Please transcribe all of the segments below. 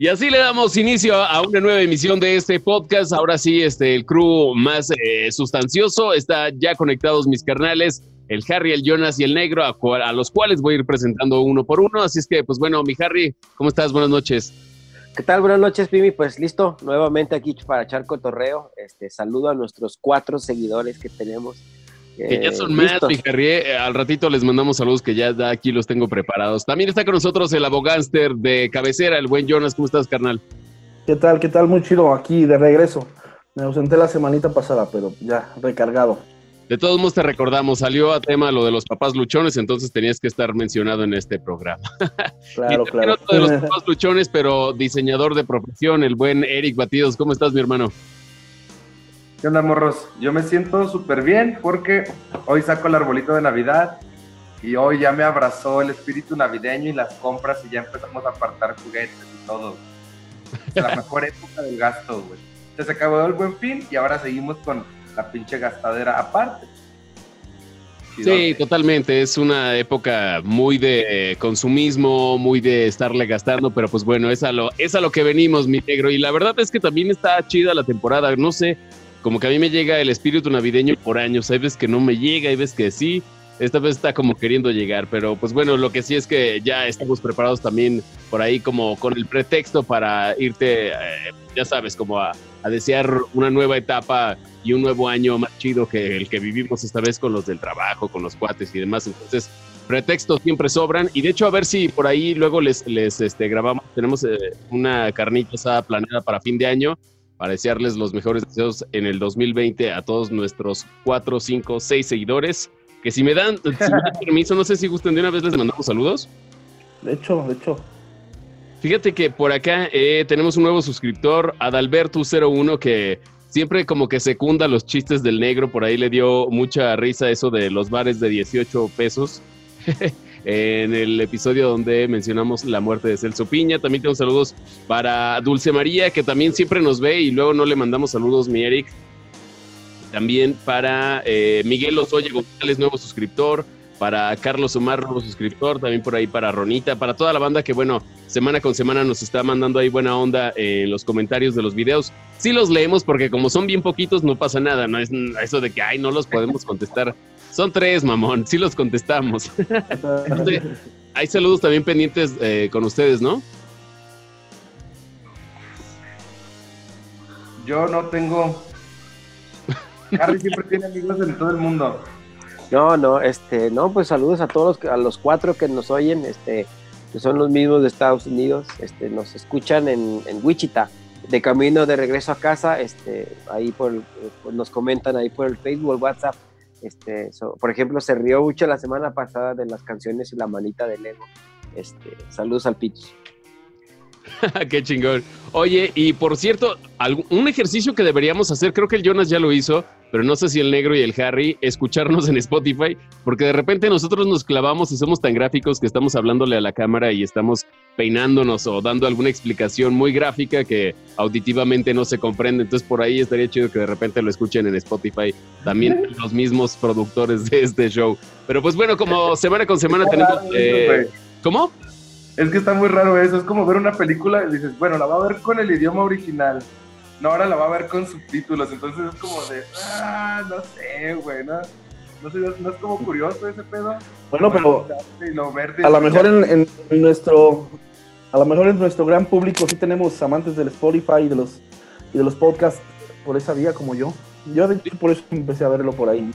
Y así le damos inicio a una nueva emisión de este podcast. Ahora sí, este, el crew más eh, sustancioso está ya conectados mis carnales, el Harry, el Jonas y el Negro, a, a, los cuales voy a ir presentando uno por uno. Así es que, pues bueno, mi Harry, ¿cómo estás? Buenas noches. ¿Qué tal? Buenas noches, Pimi. Pues listo, nuevamente aquí para echar cotorreo. Este, saludo a nuestros cuatro seguidores que tenemos que ya son más, mi eh, Al ratito les mandamos saludos que ya aquí los tengo preparados. También está con nosotros el abogánster de cabecera, el buen Jonas. ¿Cómo estás, carnal? ¿Qué tal? ¿Qué tal? Muy chido aquí de regreso. Me ausenté la semanita pasada, pero ya recargado. De todos modos te recordamos, salió a tema lo de los papás luchones, entonces tenías que estar mencionado en este programa. Claro, claro. de los papás luchones, pero diseñador de profesión, el buen Eric Batidos. ¿Cómo estás, mi hermano? ¿Qué onda, morros? Yo me siento súper bien porque hoy saco el arbolito de Navidad y hoy ya me abrazó el espíritu navideño y las compras y ya empezamos a apartar juguetes y todo. Es la mejor época del gasto, güey. Se acabó el buen fin y ahora seguimos con la pinche gastadera aparte. Sí, totalmente. Es una época muy de consumismo, muy de estarle gastando, pero pues bueno, es a lo, es a lo que venimos, mi negro. Y la verdad es que también está chida la temporada. No sé, como que a mí me llega el espíritu navideño por años. Hay veces que no me llega, hay veces que sí. Esta vez está como queriendo llegar, pero pues bueno, lo que sí es que ya estamos preparados también por ahí como con el pretexto para irte, eh, ya sabes, como a, desear una nueva etapa y un nuevo año más chido que el que vivimos esta vez con los del trabajo, con los cuates y demás. Entonces, pretextos siempre sobran y de hecho a ver si por ahí luego les, les este, grabamos, tenemos eh, una carnita asada para fin de año para desearles los mejores deseos en el 2020 a todos nuestros 4, 5, 6 seguidores. Que si me dan, permiso, no sé si gusten de una vez les mandamos saludos. De hecho, de hecho. Fíjate que por acá eh, tenemos un nuevo suscriptor, Adalberto01, que siempre como que secunda los chistes del negro. Por ahí le dio mucha risa eso de los bares de 18 pesos. en el episodio donde mencionamos la muerte de Celso Piña. También tengo saludos para Dulce María, que también siempre nos ve y luego no le mandamos saludos, mi Eric. También para eh, Miguel Ozoya González, nuevo suscriptor. Para Carlos Omar, nuevo suscriptor. También por ahí para Ronita. Para toda la banda que, bueno, semana con semana nos está mandando ahí buena onda en los comentarios de los videos. Sí los leemos porque como son bien poquitos no pasa nada. No es eso de que, ay, no los podemos contestar son tres, mamón. Sí los contestamos. Hay saludos también pendientes eh, con ustedes, ¿no? Yo no tengo. Harry siempre tiene amigos en todo el mundo. No, no, este, no, pues saludos a todos a los cuatro que nos oyen, este, que son los mismos de Estados Unidos, este, nos escuchan en, Wichita, de camino de regreso a casa, este, ahí por, nos comentan ahí por el Facebook, WhatsApp, este, por ejemplo, se rió mucho la semana pasada de las canciones y la manita de Lego. Este, saludos al Pitch. Qué chingón. Oye, y por cierto, un ejercicio que deberíamos hacer, creo que el Jonas ya lo hizo, pero no sé si el negro y el Harry, escucharnos en Spotify, porque de repente nosotros nos clavamos y somos tan gráficos que estamos hablándole a la cámara y estamos peinándonos o dando alguna explicación muy gráfica que auditivamente no se comprende. Entonces por ahí estaría chido que de repente lo escuchen en Spotify también los mismos productores de este show. Pero pues bueno, como semana con semana tenemos... Eh, ¿Cómo? Es que está muy raro eso, es como ver una película y dices, bueno, la va a ver con el idioma original no, ahora la va a ver con subtítulos, entonces es como de, ah, no sé, güey, no, no, sé, no es como curioso ese pedo. Bueno, pero a lo mejor en, nuestro, a lo mejor en nuestro gran público sí tenemos amantes del Spotify y de los, y de los podcasts por esa vía como yo. Yo de hecho por eso empecé a verlo por ahí.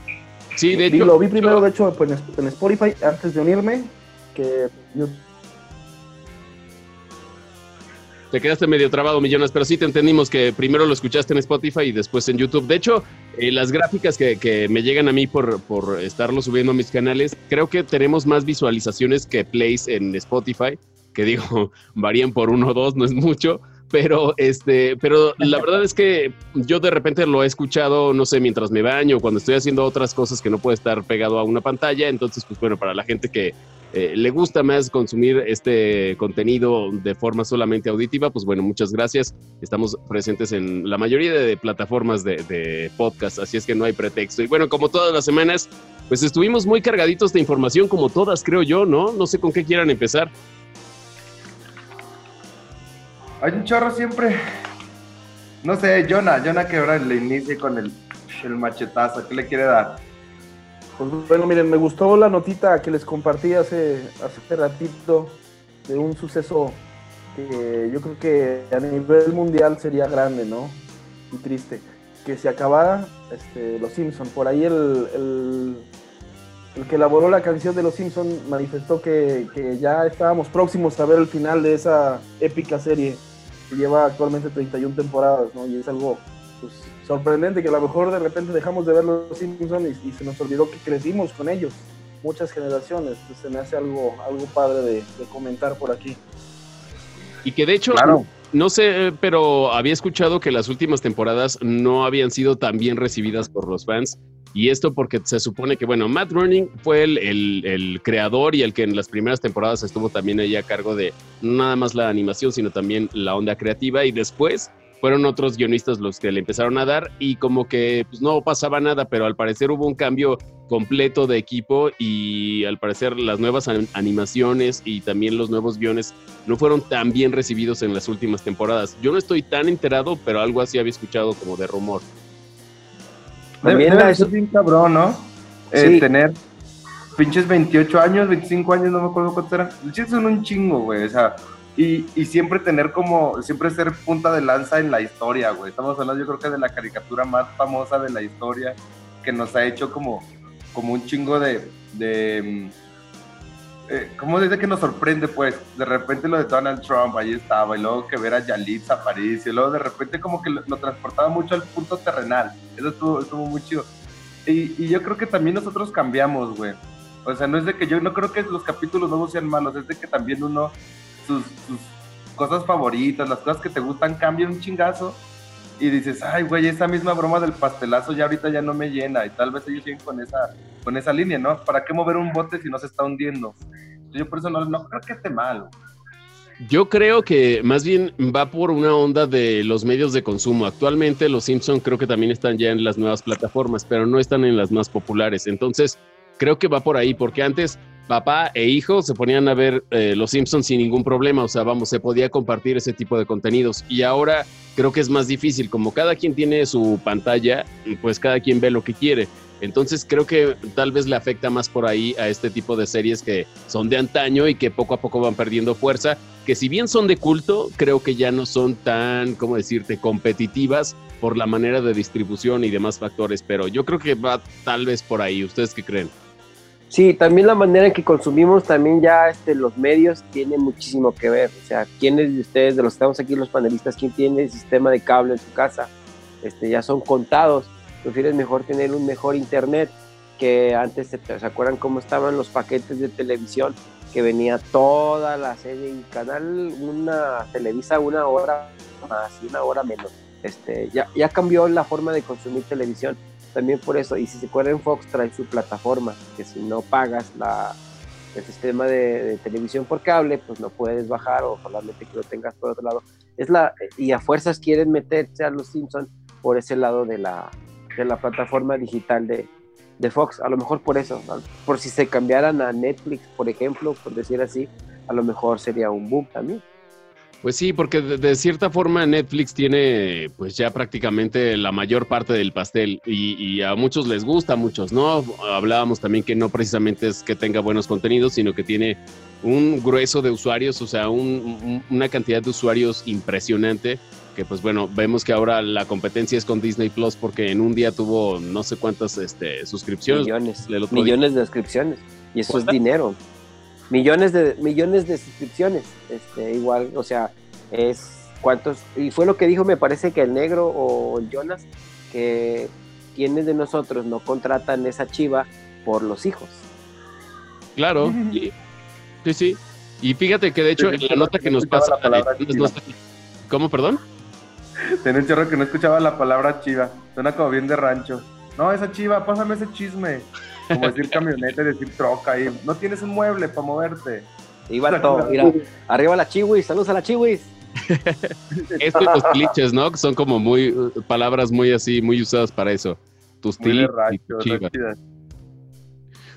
Sí, de hecho. lo vi primero, de hecho, pues, en Spotify antes de unirme, que yo te quedaste medio trabado, Millones, pero sí te entendimos que primero lo escuchaste en Spotify y después en YouTube. De hecho, eh, las gráficas que, me llegan a mí por, por estarlo subiendo a mis canales, creo que tenemos más visualizaciones que plays en Spotify, que digo, varían por uno o dos, no es mucho. Pero, este, pero la verdad es que yo de repente lo he escuchado, no sé, mientras me baño, cuando estoy haciendo otras cosas que no puedo estar pegado a una pantalla. Entonces, pues bueno, para la gente que, eh, le gusta más consumir este contenido de forma solamente auditiva, pues bueno, muchas gracias. Estamos presentes en la mayoría de plataformas de, podcast, así es que no hay pretexto. Y bueno, como todas las semanas, pues estuvimos muy cargaditos de información, como todas, creo yo, ¿no? No sé con qué quieran empezar. hay un chorro siempre. No sé, Jonah, Jonah que ahora le inicie con el, el machetazo, ¿qué le quiere dar? Pues bueno, miren, me gustó la notita que les compartí hace, hace ratito de un suceso que yo creo que a nivel mundial sería grande, ¿no? Y triste. Que se acabara este, Los Simpson. Por ahí el, el, el, que elaboró la canción de Los Simpson manifestó que, que, ya estábamos próximos a ver el final de esa épica serie que lleva actualmente 31 temporadas, ¿no? Y es algo pues, sorprendente que a lo mejor de repente dejamos de ver Los Simpson y, y se nos olvidó que crecimos con ellos muchas generaciones. Pues se me hace algo, algo padre de, de comentar por aquí. Y que de hecho, no sé, pero había escuchado que las últimas temporadas no habían sido tan bien recibidas por los fans. Y esto porque se supone que, bueno, Matt Groening fue el, el, el, creador y el que en las primeras temporadas estuvo también ahí a cargo de no nada más la animación, sino también la onda creativa. Y después fueron otros guionistas los que le empezaron a dar y como que pues, no pasaba nada, pero al parecer hubo un cambio completo de equipo y al parecer las nuevas animaciones y también los nuevos guiones no fueron tan bien recibidos en las últimas temporadas. Yo no estoy tan enterado, pero algo así había escuchado como de rumor. También eso es bien cabrón, ¿no? Eh, tener pinches 28 años, 25 años, no me acuerdo cuántos eran. Los son un chingo, güey. O sea, y, y, siempre tener como, siempre ser punta de lanza en la historia, güey. Estamos hablando yo creo que de la caricatura más famosa de la historia, que nos ha hecho como, como un chingo de, de mm, eh, ¿cómo dice que nos sorprende? Pues de repente lo de Donald Trump, ahí estaba, y luego que ver a Yalitza París, y luego de repente como que lo, lo transportaba mucho al punto terrenal. Eso estuvo, estuvo muy chido. Y, y yo creo que también nosotros cambiamos, güey. O sea, no es de que yo no creo que los capítulos nuevos sean malos, es de que también uno sus, cosas favoritas, las cosas que te gustan, cambian un chingazo y dices, ay, güey, esa misma broma del pastelazo ya ahorita ya no me llena y tal vez ellos siguen con esa, con esa línea, ¿no? ¿Para qué mover un bote si no se está hundiendo? Yo por eso no, no creo que esté mal. Yo creo que más bien va por una onda de los medios de consumo. Actualmente los Simpson creo que también están ya en las nuevas plataformas, pero no están en las más populares. Entonces, creo que va por ahí, porque antes papá e hijo se ponían a ver eh, Los Simpsons sin ningún problema, o sea, vamos, se podía compartir ese tipo de contenidos. Y ahora creo que es más difícil, como cada quien tiene su pantalla, pues cada quien ve lo que quiere. Entonces creo que tal vez le afecta más por ahí a este tipo de series que son de antaño y que poco a poco van perdiendo fuerza, que si bien son de culto, creo que ya no son tan, ¿cómo decirte?, competitivas por la manera de distribución y demás factores, pero yo creo que va tal vez por ahí. ¿Ustedes qué creen? Sí, también la manera en que consumimos también ya este, los medios tiene muchísimo que ver. O sea, ¿quiénes de ustedes, de los que estamos aquí, los panelistas, quién tiene sistema de cable en su casa? Este, ya son contados. Prefieres mejor tener un mejor internet que antes, ¿se, ¿se acuerdan cómo estaban los paquetes de televisión? Que venía toda la serie y canal, una Televisa una hora más y una hora menos. Este, ya, ya cambió la forma de consumir televisión también por eso, y si se acuerdan, Fox trae su plataforma, que si no pagas la, el sistema de, televisión por cable, pues no puedes bajar o solamente que lo tengas por otro lado. Es la, y a fuerzas quieren meterse a los Simpsons por ese lado de la, de la plataforma digital de, de Fox. A lo mejor por eso, por si se cambiaran a Netflix, por ejemplo, por decir así, a lo mejor sería un boom también. Pues sí, porque de, de, cierta forma Netflix tiene pues ya prácticamente la mayor parte del pastel y, y, a muchos les gusta, a muchos no. Hablábamos también que no precisamente es que tenga buenos contenidos, sino que tiene un grueso de usuarios, o sea, un, un, una cantidad de usuarios impresionante que pues bueno, vemos que ahora la competencia es con Disney Plus porque en un día tuvo no sé cuántas este, suscripciones. Millones, millones de suscripciones y eso es dinero millones de millones de suscripciones este igual o sea es cuántos y fue lo que dijo me parece que el negro o el Jonas que quienes de nosotros no contratan esa chiva por los hijos. Claro sí sí, sí. y fíjate que de hecho en la nota que nos pasa no, cómo perdón Tenía un chorro que no escuchaba la palabra chiva suena como bien de rancho. No esa chiva pásame ese chisme como decir camioneta, decir troca, y no tienes un mueble para moverte. Iba todo, mira, arriba la chiwis, saludos a la chiwis. Esto y los clichés, ¿no? Son como muy, palabras muy así, muy usadas para eso. Tus muy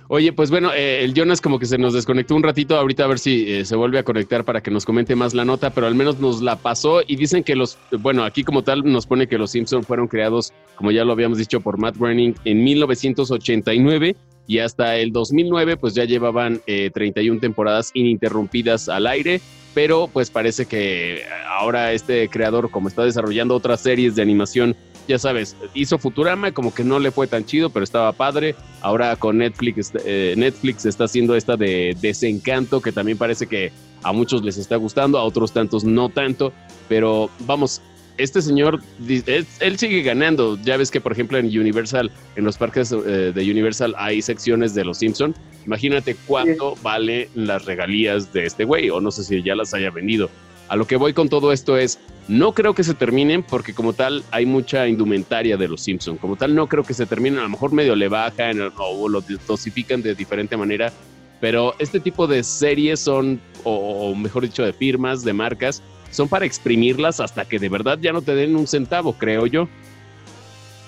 Oye, pues bueno, eh, el Jonas como que se nos desconectó un ratito, ahorita a ver si eh, se vuelve a conectar para que nos comente más la nota, pero al menos nos la pasó y dicen que los, bueno, aquí como tal nos pone que los Simpsons fueron creados, como ya lo habíamos dicho, por Matt Groening en 1989 y hasta el 2009 pues ya llevaban 31 temporadas ininterrumpidas al aire, pero pues parece que ahora este creador como está desarrollando otras series de animación ya sabes, hizo Futurama, como que no le fue tan chido, pero estaba padre. Ahora con Netflix, eh, Netflix está haciendo esta de Desencanto, que también parece que a muchos les está gustando, a otros tantos no tanto. Pero vamos, este señor, él, sigue ganando. Ya ves que, por ejemplo, en Universal, en los parques eh, de Universal hay secciones de Los Simpson. Imagínate cuánto vale las regalías de este güey, o no sé si ya las haya vendido. A lo que voy con todo esto es, no creo que se terminen porque como tal hay mucha indumentaria de los Simpsons. Como tal no creo que se terminen, a lo mejor medio le bajan o lo dosifican de diferente manera. Pero este tipo de series son, o, mejor dicho, de firmas, de marcas, son para exprimirlas hasta que de verdad ya no te den un centavo, creo yo.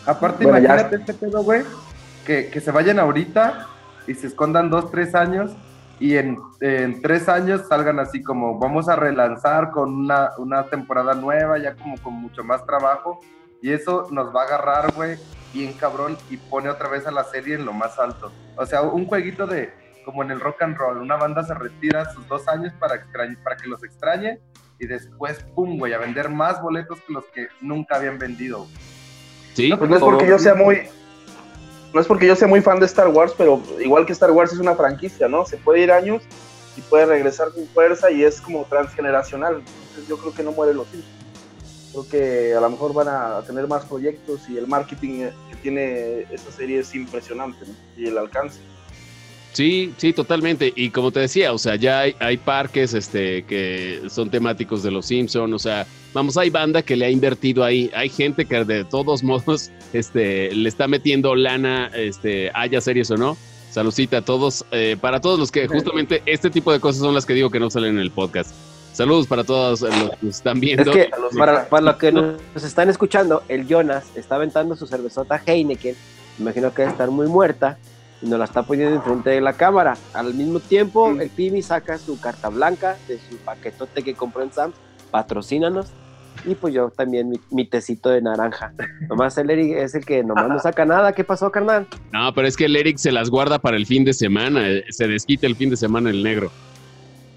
Aparte, imagínate este pedo, güey, que, que se vayan ahorita y se escondan dos, tres años y en, tres años salgan así como vamos a relanzar con una, una, temporada nueva, ya como con mucho más trabajo, y eso nos va a agarrar, güey, bien cabrón, y pone otra vez a la serie en lo más alto. O sea, un jueguito de, como en el rock and roll, una banda se retira sus dos años para, para que los extrañe, y después, pum, güey, a vender más boletos que los que nunca habían vendido. Sí, pues no es porque yo sea muy, no es porque yo sea muy fan de Star Wars, pero igual que Star Wars es una franquicia, ¿no? Se puede ir años y puede regresar con fuerza y es como transgeneracional. Entonces yo creo que no muere los hijos. Creo que a lo mejor van a tener más proyectos y el marketing que tiene esta serie es impresionante, ¿no? Y el alcance. Sí, sí, totalmente. Y como te decía, o sea, ya hay, parques este, que son temáticos de los Simpsons, o sea, vamos, hay banda que le ha invertido ahí, hay gente que de todos modos este, le está metiendo lana, este, haya series o no. Saludcita a todos, eh, para todos los que justamente este tipo de cosas son las que digo que no salen en el podcast. Saludos para todos los que están viendo. para, para los que nos están escuchando, el Jonas está aventando su cervezota Heineken, imagino que debe estar muy muerta y nos la está poniendo enfrente de la cámara. Al mismo tiempo, el Pimi saca su carta blanca de su paquetote que compró en Sam's, patrocínanos. Y pues yo también mi, tecito de naranja. Nomás el Eric es el que nomás no saca nada. ¿Qué pasó, carnal? No, pero es que el Eric se las guarda para el fin de semana. Eh, se desquita el fin de semana el negro.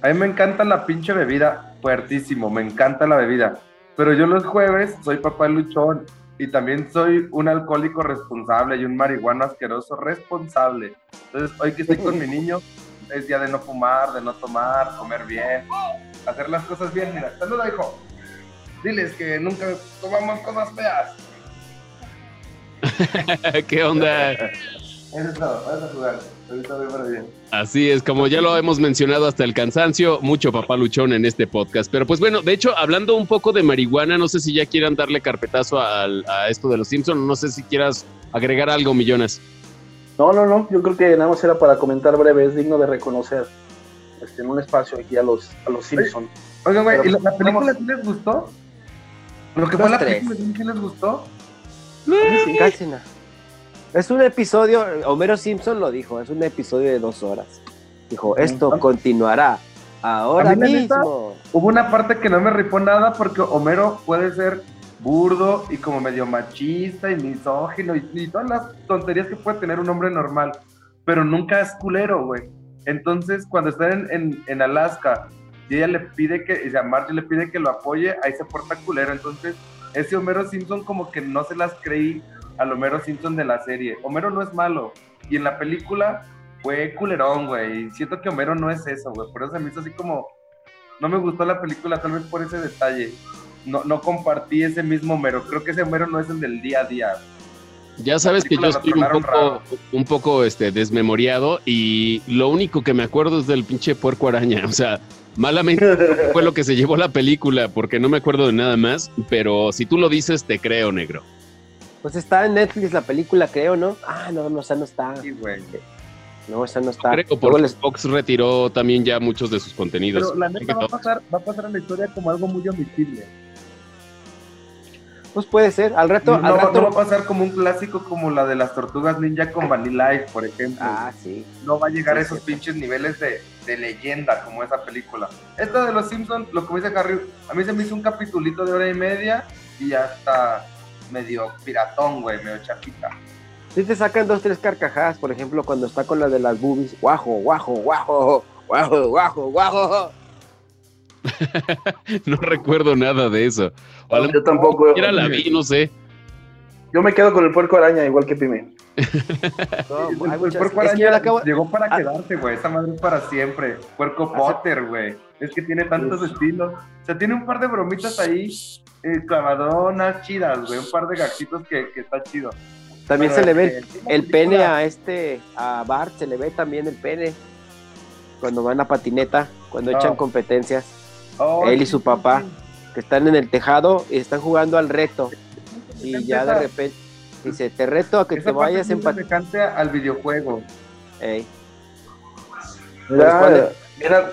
A mí me encanta la pinche bebida, fuertísimo, me encanta la bebida. Pero yo los jueves soy papá luchón y también soy un alcohólico responsable y un marihuano asqueroso responsable. Entonces, hoy que estoy con mi niño, es día de no fumar, de no tomar, comer bien, hacer las cosas bien. Mira, saluda, hijo. Diles que nunca tomamos cosas feas. ¿Qué onda? Eso es todo, vas a jugar. Así es, como ya lo hemos mencionado hasta el cansancio, mucho papá luchón en este podcast. Pero pues bueno, de hecho, hablando un poco de marihuana, no sé si ya quieran darle carpetazo a, esto de los Simpsons, no sé si quieras agregar algo, Millones. No, no, no, yo creo que nada más era para comentar breve, es digno de reconocer este, en un espacio aquí a los, a los Simpsons. Oigan, güey, ¿y la, pues, película sí les gustó? ¿Lo que fue la película sí les gustó? Sí, casi nada. Es un episodio, Homero Simpson lo dijo, es un episodio de dos horas. Dijo, esto continuará ahora mismo. hubo una parte que no me ripó nada porque Homero puede ser burdo y como medio machista y misógino y, todas las tonterías que puede tener un hombre normal, pero nunca es culero, güey. Entonces, cuando está en, Alaska y ella le pide que, o sea, Marge le pide que lo apoye, ahí se porta culero. Entonces, ese Homero Simpson como que no se las creí al Homero Simpson de la serie. Homero no es malo. Y en la película fue culerón, güey. Y siento que Homero no es eso, güey. Por eso se me hizo así como. No me gustó la película, tal vez por ese detalle. No, no compartí ese mismo Homero. Creo que ese Homero no es el del día a día. Ya sabes que yo estoy un poco, un poco este, desmemoriado y lo único que me acuerdo es del pinche puerco araña. O sea, malamente fue lo que se llevó la película porque no me acuerdo de nada más, pero si tú lo dices, te creo, negro. Pues está en Netflix la película, creo, ¿no? Ah, no, no, esa no está. Sí, güey. No, esa no está. Creo porque Fox retiró también ya muchos de sus contenidos. Pero la neta va a, pasar, va a pasar en la historia como algo muy omisible. Pues puede ser, al rato. No, al rato... va a pasar como un clásico como la de las tortugas ninja con Vanilla Life, por ejemplo. Ah, sí. No va a llegar a esos pinches niveles de, de, leyenda como esa película. Esta de los Simpsons, lo que me dice Harry, a mí se me hizo un capitulito de hora y media y ya está medio piratón, güey, medio chapita. Sí te sacan dos, tres carcajadas, por ejemplo, cuando está con la de las boobies. Guajo, guajo, guajo, guajo, guajo, guajo. no recuerdo nada de eso. yo tampoco. Era la vi, no sé. Yo me quedo con el puerco araña, igual que Pime. No, el, puerco araña llegó para quedarse, güey. Esa madre es para siempre. Puerco Potter, güey. Es que tiene tantos estilos. O sea, tiene un par de bromitas ahí, eh, clavadonas chidas, güey. Un par de gachitos que, que está chido. También se le ve el, pene a este, a Bart, se le ve también el pene. Cuando van a patineta, cuando echan competencias. Él y su papá, que están en el tejado y están jugando al reto. Y ya de repente dice, te reto a que te vayas en patineta. al videojuego. Ey.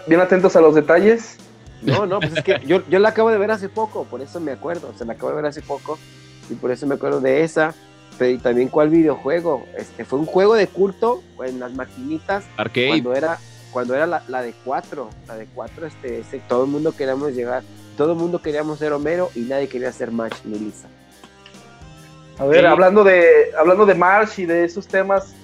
bien, atentos a los detalles. No, no, pues es que yo, yo la acabo de ver hace poco, por eso me acuerdo, se la acabo de ver hace poco y por eso me acuerdo de esa, pero y también cuál videojuego, este fue un juego de culto en las maquinitas Arcade. cuando era cuando era la, la de cuatro, la de cuatro, este, todo el mundo queríamos llegar, todo el mundo queríamos ser Homero y nadie quería ser March ni Lisa. A ver, hablando de hablando de March y de esos temas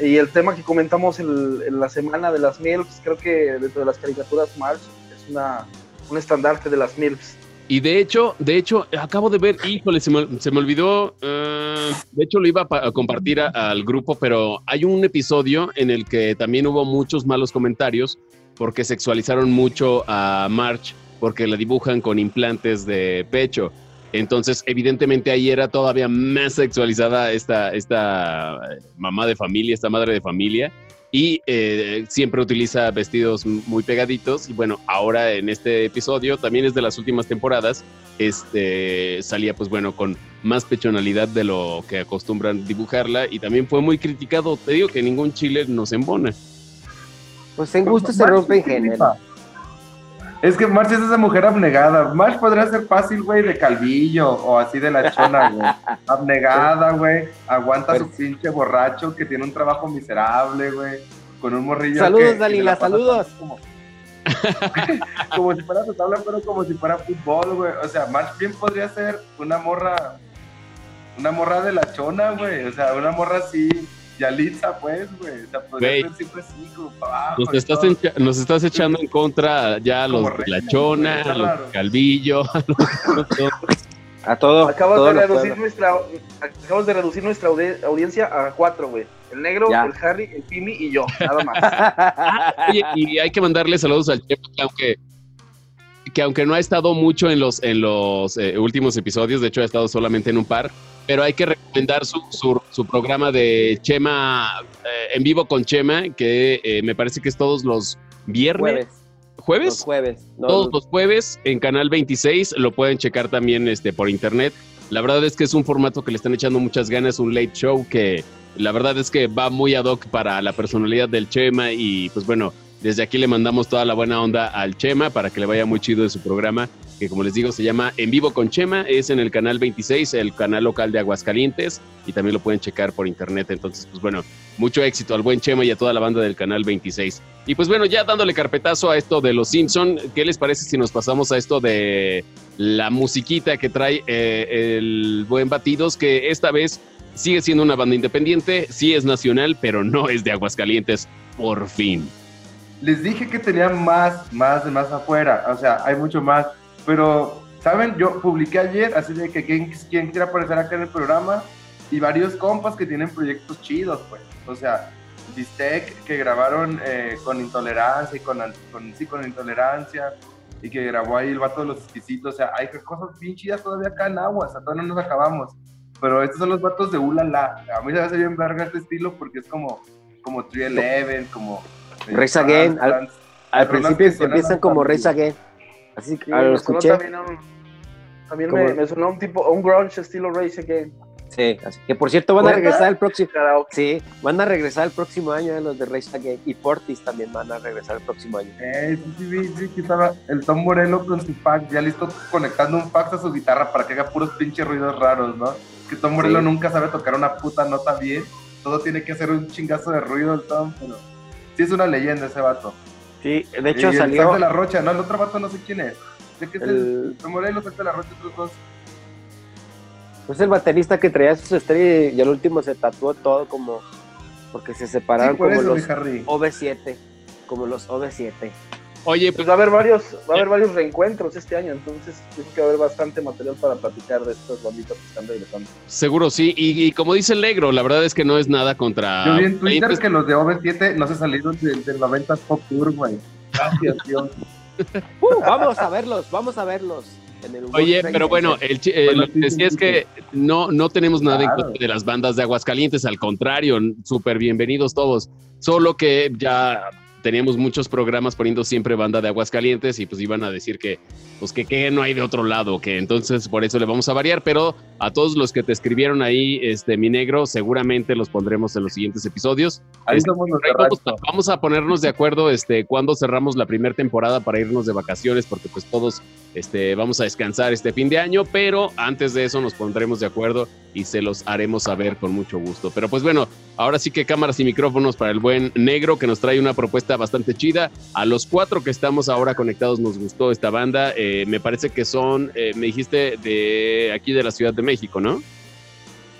y el tema que comentamos en, la semana de las MILFs, creo que dentro de las caricaturas March es una un estandarte de las MILFs. Y de hecho, de hecho, acabo de ver, híjole, se me, se me olvidó, uh, de hecho lo iba a, compartir al grupo, pero hay un episodio en el que también hubo muchos malos comentarios porque sexualizaron mucho a March, porque la dibujan con implantes de pecho. Entonces, evidentemente ahí era todavía más sexualizada esta, esta mamá de familia, esta madre de familia y eh, siempre utiliza vestidos muy pegaditos y bueno, ahora en este episodio también es de las últimas temporadas, este salía pues bueno con más pechonalidad de lo que acostumbran dibujarla y también fue muy criticado, te digo que ningún chile nos embona. Pues en gusto se rompe en género. Es que March es esa mujer abnegada. March podría ser fácil, güey, de calvillo o así de la chona, güey. Abnegada, güey. Aguanta su pinche borracho que tiene un trabajo miserable, güey. Con un morrillo. Saludos, Dalila, saludos. Como, como si fuera su tabla, pero como si fuera fútbol, güey. O sea, March bien podría ser una morra. Una morra de la chona, güey. O sea, una morra así Yalitza, pues, güey. O sea, podría siempre nos, estás nos estás echando en contra ya a los de la chona, a los calvillo, a A todo. Acabamos, de reducir nuestra, acabamos de reducir nuestra audiencia a cuatro, güey. El negro, el Harry, el Pimi y yo, nada más. y hay que mandarle saludos al Chef, que aunque, que aunque no ha estado mucho en los, en los eh, últimos episodios, de hecho ha estado solamente en un par, pero hay que recomendar su, su, programa de Chema, eh, en vivo con Chema, que eh, me parece que es todos los viernes. Jueves. ¿Jueves? todos los jueves en Canal 26, lo pueden checar también este, por internet. La verdad es que es un formato que le están echando muchas ganas, un late show que la verdad es que va muy ad hoc para la personalidad del Chema y pues bueno, desde aquí le mandamos toda la buena onda al Chema para que le vaya muy chido de su programa, que como les digo se llama En Vivo con Chema, es en el canal 26, el canal local de Aguascalientes, y también lo pueden checar por internet. Entonces, pues bueno, mucho éxito al buen Chema y a toda la banda del canal 26. Y pues bueno, ya dándole carpetazo a esto de los Simpson, ¿qué les parece si nos pasamos a esto de la musiquita que trae eh, el buen Batidos, que esta vez sigue siendo una banda independiente, sí es nacional, pero no es de Aguascalientes, por fin les dije que tenía más, más, de más afuera, o sea, hay mucho más, pero, ¿saben? Yo publiqué ayer, así de que quien, quien quiera aparecer acá en el programa, y varios compas que tienen proyectos chidos, pues, o sea, Bistec, que grabaron eh, con Intolerancia y con, con, sí, con Intolerancia, y que grabó ahí el vato de los exquisitos, o sea, hay cosas bien chidas todavía acá en Aguas, sea, todavía no nos acabamos, pero estos son los vatos de Ulala, a mí se me hace bien verga este estilo porque es como, como 311, como Race Again. Al, principio empiezan como Race Again. Así que lo escuché. También, me, sonó un tipo, un grunge estilo Race Again. Sí, así que por cierto van a regresar el próximo Sí, van a regresar el próximo año eh, los de Race Again y Fortis también van a regresar el próximo año. Eh, sí, sí, sí, sí, estaba el Tom Morello con su fax, ya listo conectando un fax a su guitarra para que haga puros pinches ruidos raros, ¿no? Que Tom Morello nunca sabe tocar una puta nota bien, todo tiene que hacer un chingazo de ruido el Tom, pero sí es una leyenda ese vato. Sí, de hecho y salió. El de la Rocha, ¿no? El otro vato no sé quién es. Sé que es el, el Tom Morello, el de la Rocha, otros dos. Pues el baterista que traía sus estrellas y al último se tatuó todo como porque se separaron Sí, por como eso, los mi Harry. OV7, como los OV7. Oye, Pues pues va a haber varios, va a haber varios reencuentros este año, entonces creo que va a haber bastante material para platicar de estas banditas que están regresando. seguro sí. Y, y como dice el negro, la verdad es que no es nada contra. Yo vi en Twitter Valientes. que los de OV7 no se salieron del, del 90 Pop Tour, güey. Gracias, Dios. Uh, vamos a verlos, vamos a verlos. En el Oye, pero bueno, el, eh, Bueno, lo que decía sí, es que no, no tenemos nada en contra de las bandas de Aguascalientes, al contrario, súper bienvenidos todos. Solo que ya teníamos muchos programas poniendo siempre banda de Aguascalientes y pues iban a decir que, pues que, que no hay de otro lado, que entonces por eso le vamos a variar, pero a todos los que te escribieron ahí, este, mi negro, seguramente los pondremos en los siguientes episodios. Ahí Este, Vamos, vamos a ponernos de acuerdo este, cuando cerramos la primera temporada para irnos de vacaciones, porque pues todos este, vamos a descansar este fin de año, pero antes de eso nos pondremos de acuerdo y se los haremos saber con mucho gusto. Pero pues bueno, ahora sí que cámaras y micrófonos para el buen negro que nos trae una propuesta bastante chida. A los cuatro que estamos ahora conectados nos gustó esta banda. Eh, me parece que son, eh, me dijiste, de aquí de la Ciudad de México, ¿no?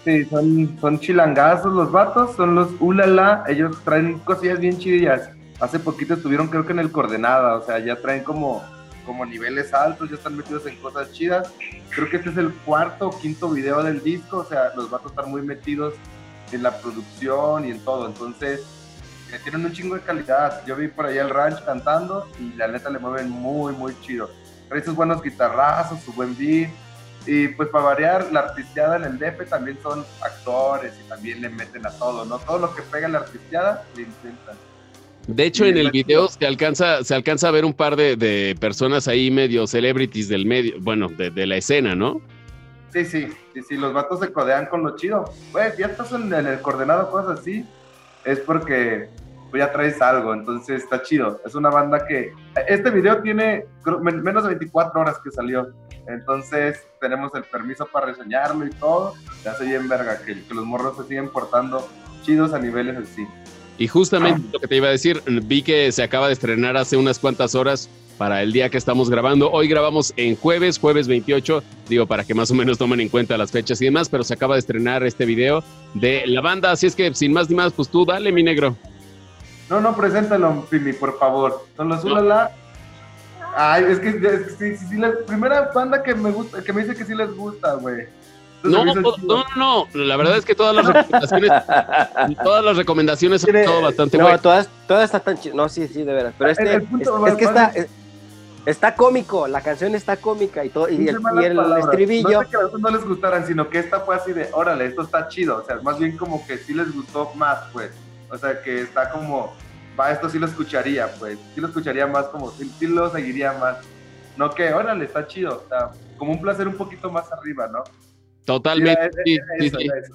Sí, son, son chilangazos los vatos, son los ulala, ellos traen cosillas bien chidillas. Hace poquito estuvieron creo que en el Coordenada, o sea, ya traen como, como niveles altos, ya están metidos en cosas chidas. Creo que este es el cuarto o quinto video del disco, o sea, los vatos están muy metidos en la producción y en todo, entonces eh, tienen un chingo de calidad. Yo vi por allá el ranch cantando y la neta le mueven muy, muy chido. Trae sus buenos guitarrazos, su buen beat. Y pues para variar, la artisteada en el DF también son actores y también le meten a todo, ¿no? Todo lo que pega en la artisteada le intentan. De hecho, en el video se alcanza, se alcanza a ver un par de, de personas ahí medio celebrities del medio, bueno, de, de la escena, ¿no? Sí, sí, sí, sí, los vatos se codean con lo chido. Güey, ya estás en, en el coordenado, cosas así, es porque pues, ya traes algo, entonces está chido. Es una banda que. Este video tiene menos de 24 horas que salió, entonces tenemos el permiso para reseñarlo y todo. Ya se bien verga que, que los morros se siguen portando chidos a niveles así. Y justamente lo que te iba a decir, vi que se acaba de estrenar hace unas cuantas horas para el día que estamos grabando. Hoy grabamos en jueves, jueves 28, digo, para que más o menos tomen en cuenta las fechas y demás, pero se acaba de estrenar este video de la banda, así es que sin más ni más, pues tú dale, mi negro. No, no, preséntalo, Pimi, por favor. Son los Ulala. Ay, es que, es que sí, sí, sí, la primera banda que me gusta, que me dice que sí les gusta, güey. No, no, no, no, la verdad es que todas las recomendaciones, todas las recomendaciones han Tiene- estado bastante no, buenas. todas, todas están tan chidas. No, sí, sí, de veras. Pero este el punto es, es que está, es- está cómico, la canción está cómica y todo, y el, y el estribillo. No es que a otros no les gustaran, sino que esta fue así de, órale, esto está chido. O sea, más bien como que sí les gustó más, pues. O sea, que está como, va, esto sí lo escucharía, pues. Sí lo escucharía más, como, sí, sí lo seguiría más. No que, órale, está chido. Sea, como un placer un poquito más arriba, ¿no? Totalmente. Era eso, era eso.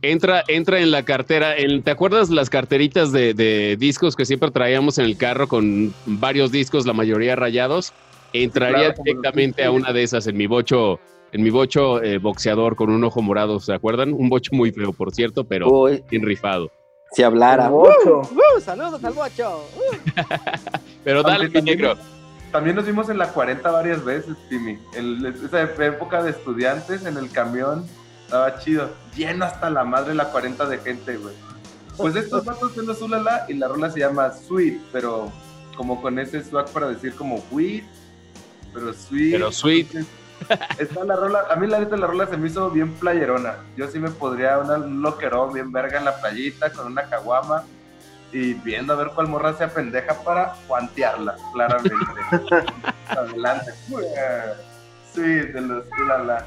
entra, entra en la cartera. en- ¿Te acuerdas las carteritas de, de discos que siempre traíamos en el carro con varios discos, la mayoría rayados? Entraría claro, directamente a una de esas en mi bocho, en mi bocho eh, boxeador con un ojo morado, ¿se acuerdan? Un bocho muy feo, por cierto, pero Uy, bien rifado. Si hablara. Uh, uh, saludos al bocho. Uh. Pero dale, mi negro. También nos vimos en la 40 varias veces, Timmy. En esa época de estudiantes en el camión. Estaba chido. Lleno hasta la madre la 40 de gente, güey. Pues estos vatos son los Ulala y la rola se llama Sweet, pero como con ese swag para decir como weed, pero sweet. Pero sweet. Entonces, Está la rola, a mí la neta la rola se me hizo bien playerona. Yo sí me podría una, un loquerón bien verga en la playita con una caguama y viendo a ver cuál morra sea pendeja para guantearla, claramente. Adelante. Sí, de los Ulala.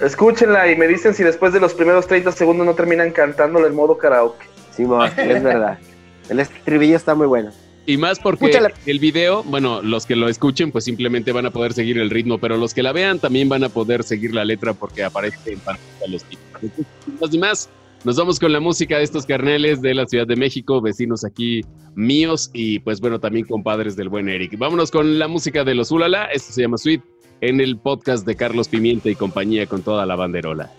Escúchenla y me dicen si después de los primeros 30 segundos no terminan cantándole el modo karaoke. Simón, es verdad. El estribillo está muy bueno. Y más porque Escúchala. el video, bueno, los que lo escuchen, pues simplemente van a poder seguir el ritmo, pero los que la vean también van a poder seguir la letra porque aparece en pantalla los tipos. Más y más, nos vamos con la música de estos carneles de la Ciudad de México, vecinos aquí míos y pues bueno, también compadres del buen Eric. Vámonos con la música de los Ulala, esto se llama Sweet, en el podcast de Carlos Pimienta y compañía con toda la banderola.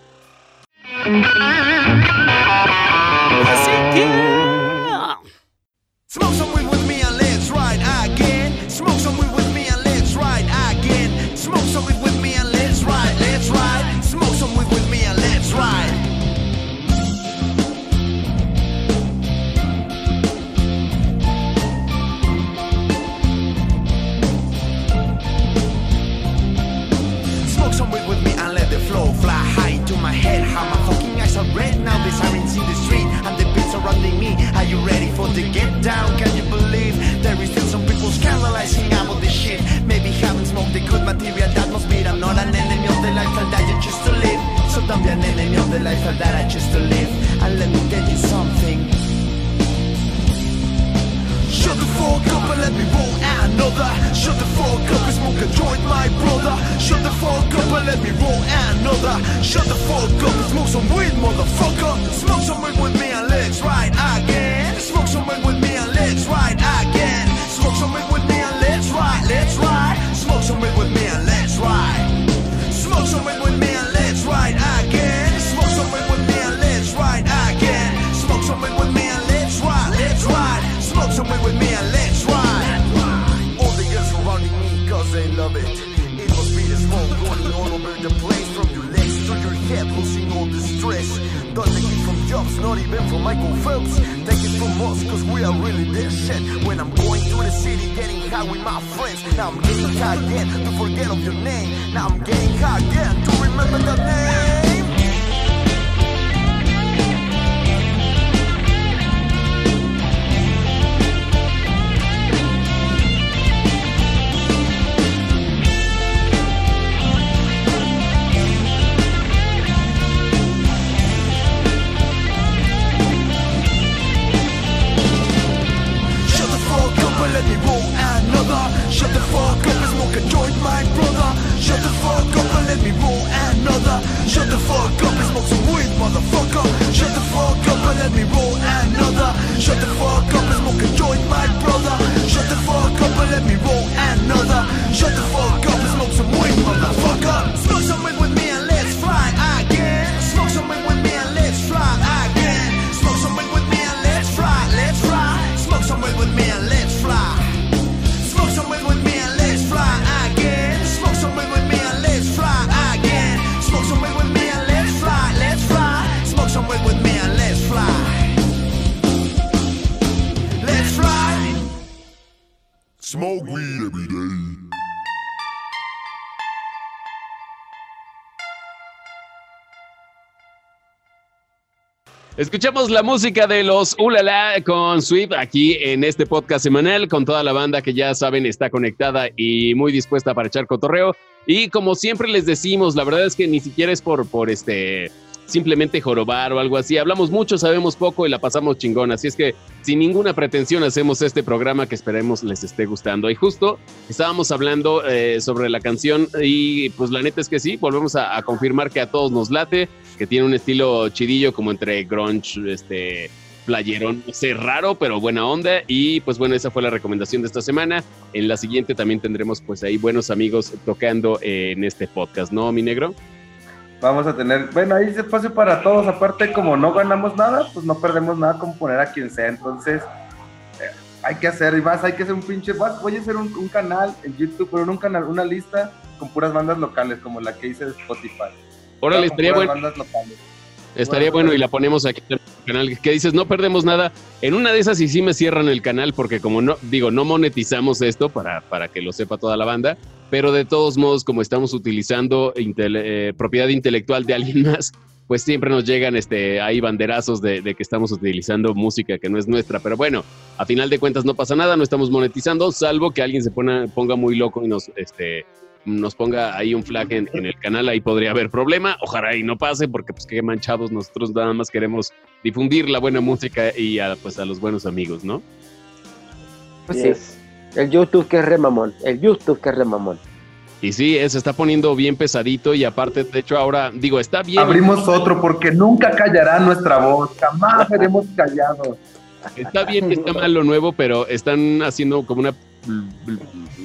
I'm red now, the sirens in the street and the people surrounding me. Are you ready for the get down? Can you believe there is still some people scandalizing about this shit? Maybe haven't smoked the good material that must be. I'm not an enemy of the lifestyle that you choose to live. So don't be an enemy of the lifestyle that I choose to live. And let me tell you something. Shut the fuck up and let me roll another. Shut the fuck up, and smoke a joint, my brother. Shut the fuck up and let me roll another. Shut the fuck up and smoke some weed, motherfucker. Smoke some weed with me and let's ride again. Smoke some weed with me and let's ride again. Smoke some weed with me and let's ride, let's ride. Smoke some weed with me and let's ride. Smoke some weed with me for Michael Phelps. Thank you from us, cause we are really that shit. When I'm going through the city, getting high with my friends. Now I'm getting high again to forget of your name. Now I'm getting high again to remember the name. the fuck up and smoke some weed, motherfucker. Shut the fuck up and let me roll another. Shut the fuck up and smoke a joint, my brother. Shut the fuck up and let me roll another. Shut the fuck Escuchamos la música de los Ulala con Sweep aquí en este podcast semanal con toda la banda que ya saben está conectada y muy dispuesta para echar cotorreo. Y como siempre les decimos, la verdad es que ni siquiera es por, por este simplemente jorobar o algo así. Hablamos mucho, sabemos poco y la pasamos chingón. Así es que sin ninguna pretensión hacemos este programa que esperemos les esté gustando. Y justo estábamos hablando eh, sobre la canción y pues la neta es que sí, volvemos a, confirmar que a todos nos late, que tiene un estilo chidillo como entre grunge, este playerón, no sé, raro, pero buena onda. Y pues bueno, esa fue la recomendación de esta semana. En la siguiente también tendremos pues ahí buenos amigos tocando en este podcast, ¿no, mi negro? Vamos a tener, bueno, ahí se espacio para todos. Aparte, como no ganamos nada, pues no perdemos nada con poner a quien sea. Entonces, eh, hay que hacer, y más, hay que hacer un pinche. Voy a hacer un, canal en YouTube, pero un canal, una lista con puras bandas locales, como la que hice de Spotify. Órale, estaría bueno. Bandas locales. Estaría bueno, y la ponemos aquí en el canal. Que dices, no perdemos nada. En una de esas y sí me cierran el canal porque como no, digo, no monetizamos esto para, para que lo sepa toda la banda, pero de todos modos, como estamos utilizando eh, propiedad intelectual de alguien más, pues siempre nos llegan este, ahí banderazos de, que estamos utilizando música que no es nuestra. Pero bueno, a final de cuentas no pasa nada, no estamos monetizando, salvo que alguien se ponga muy loco y nos, este, nos ponga ahí un flag en, el canal, ahí podría haber problema. Ojalá y no pase, porque pues qué manchados, nosotros nada más queremos difundir la buena música y a, pues a los buenos amigos, ¿no? Pues sí. El YouTube que es re mamón, el YouTube que es re mamón. Y sí, se está poniendo bien pesadito y aparte, de hecho, ahora digo, está bien. Abrimos otro porque nunca callará nuestra voz, jamás seremos callados. Está bien, está mal lo nuevo, pero están haciendo como una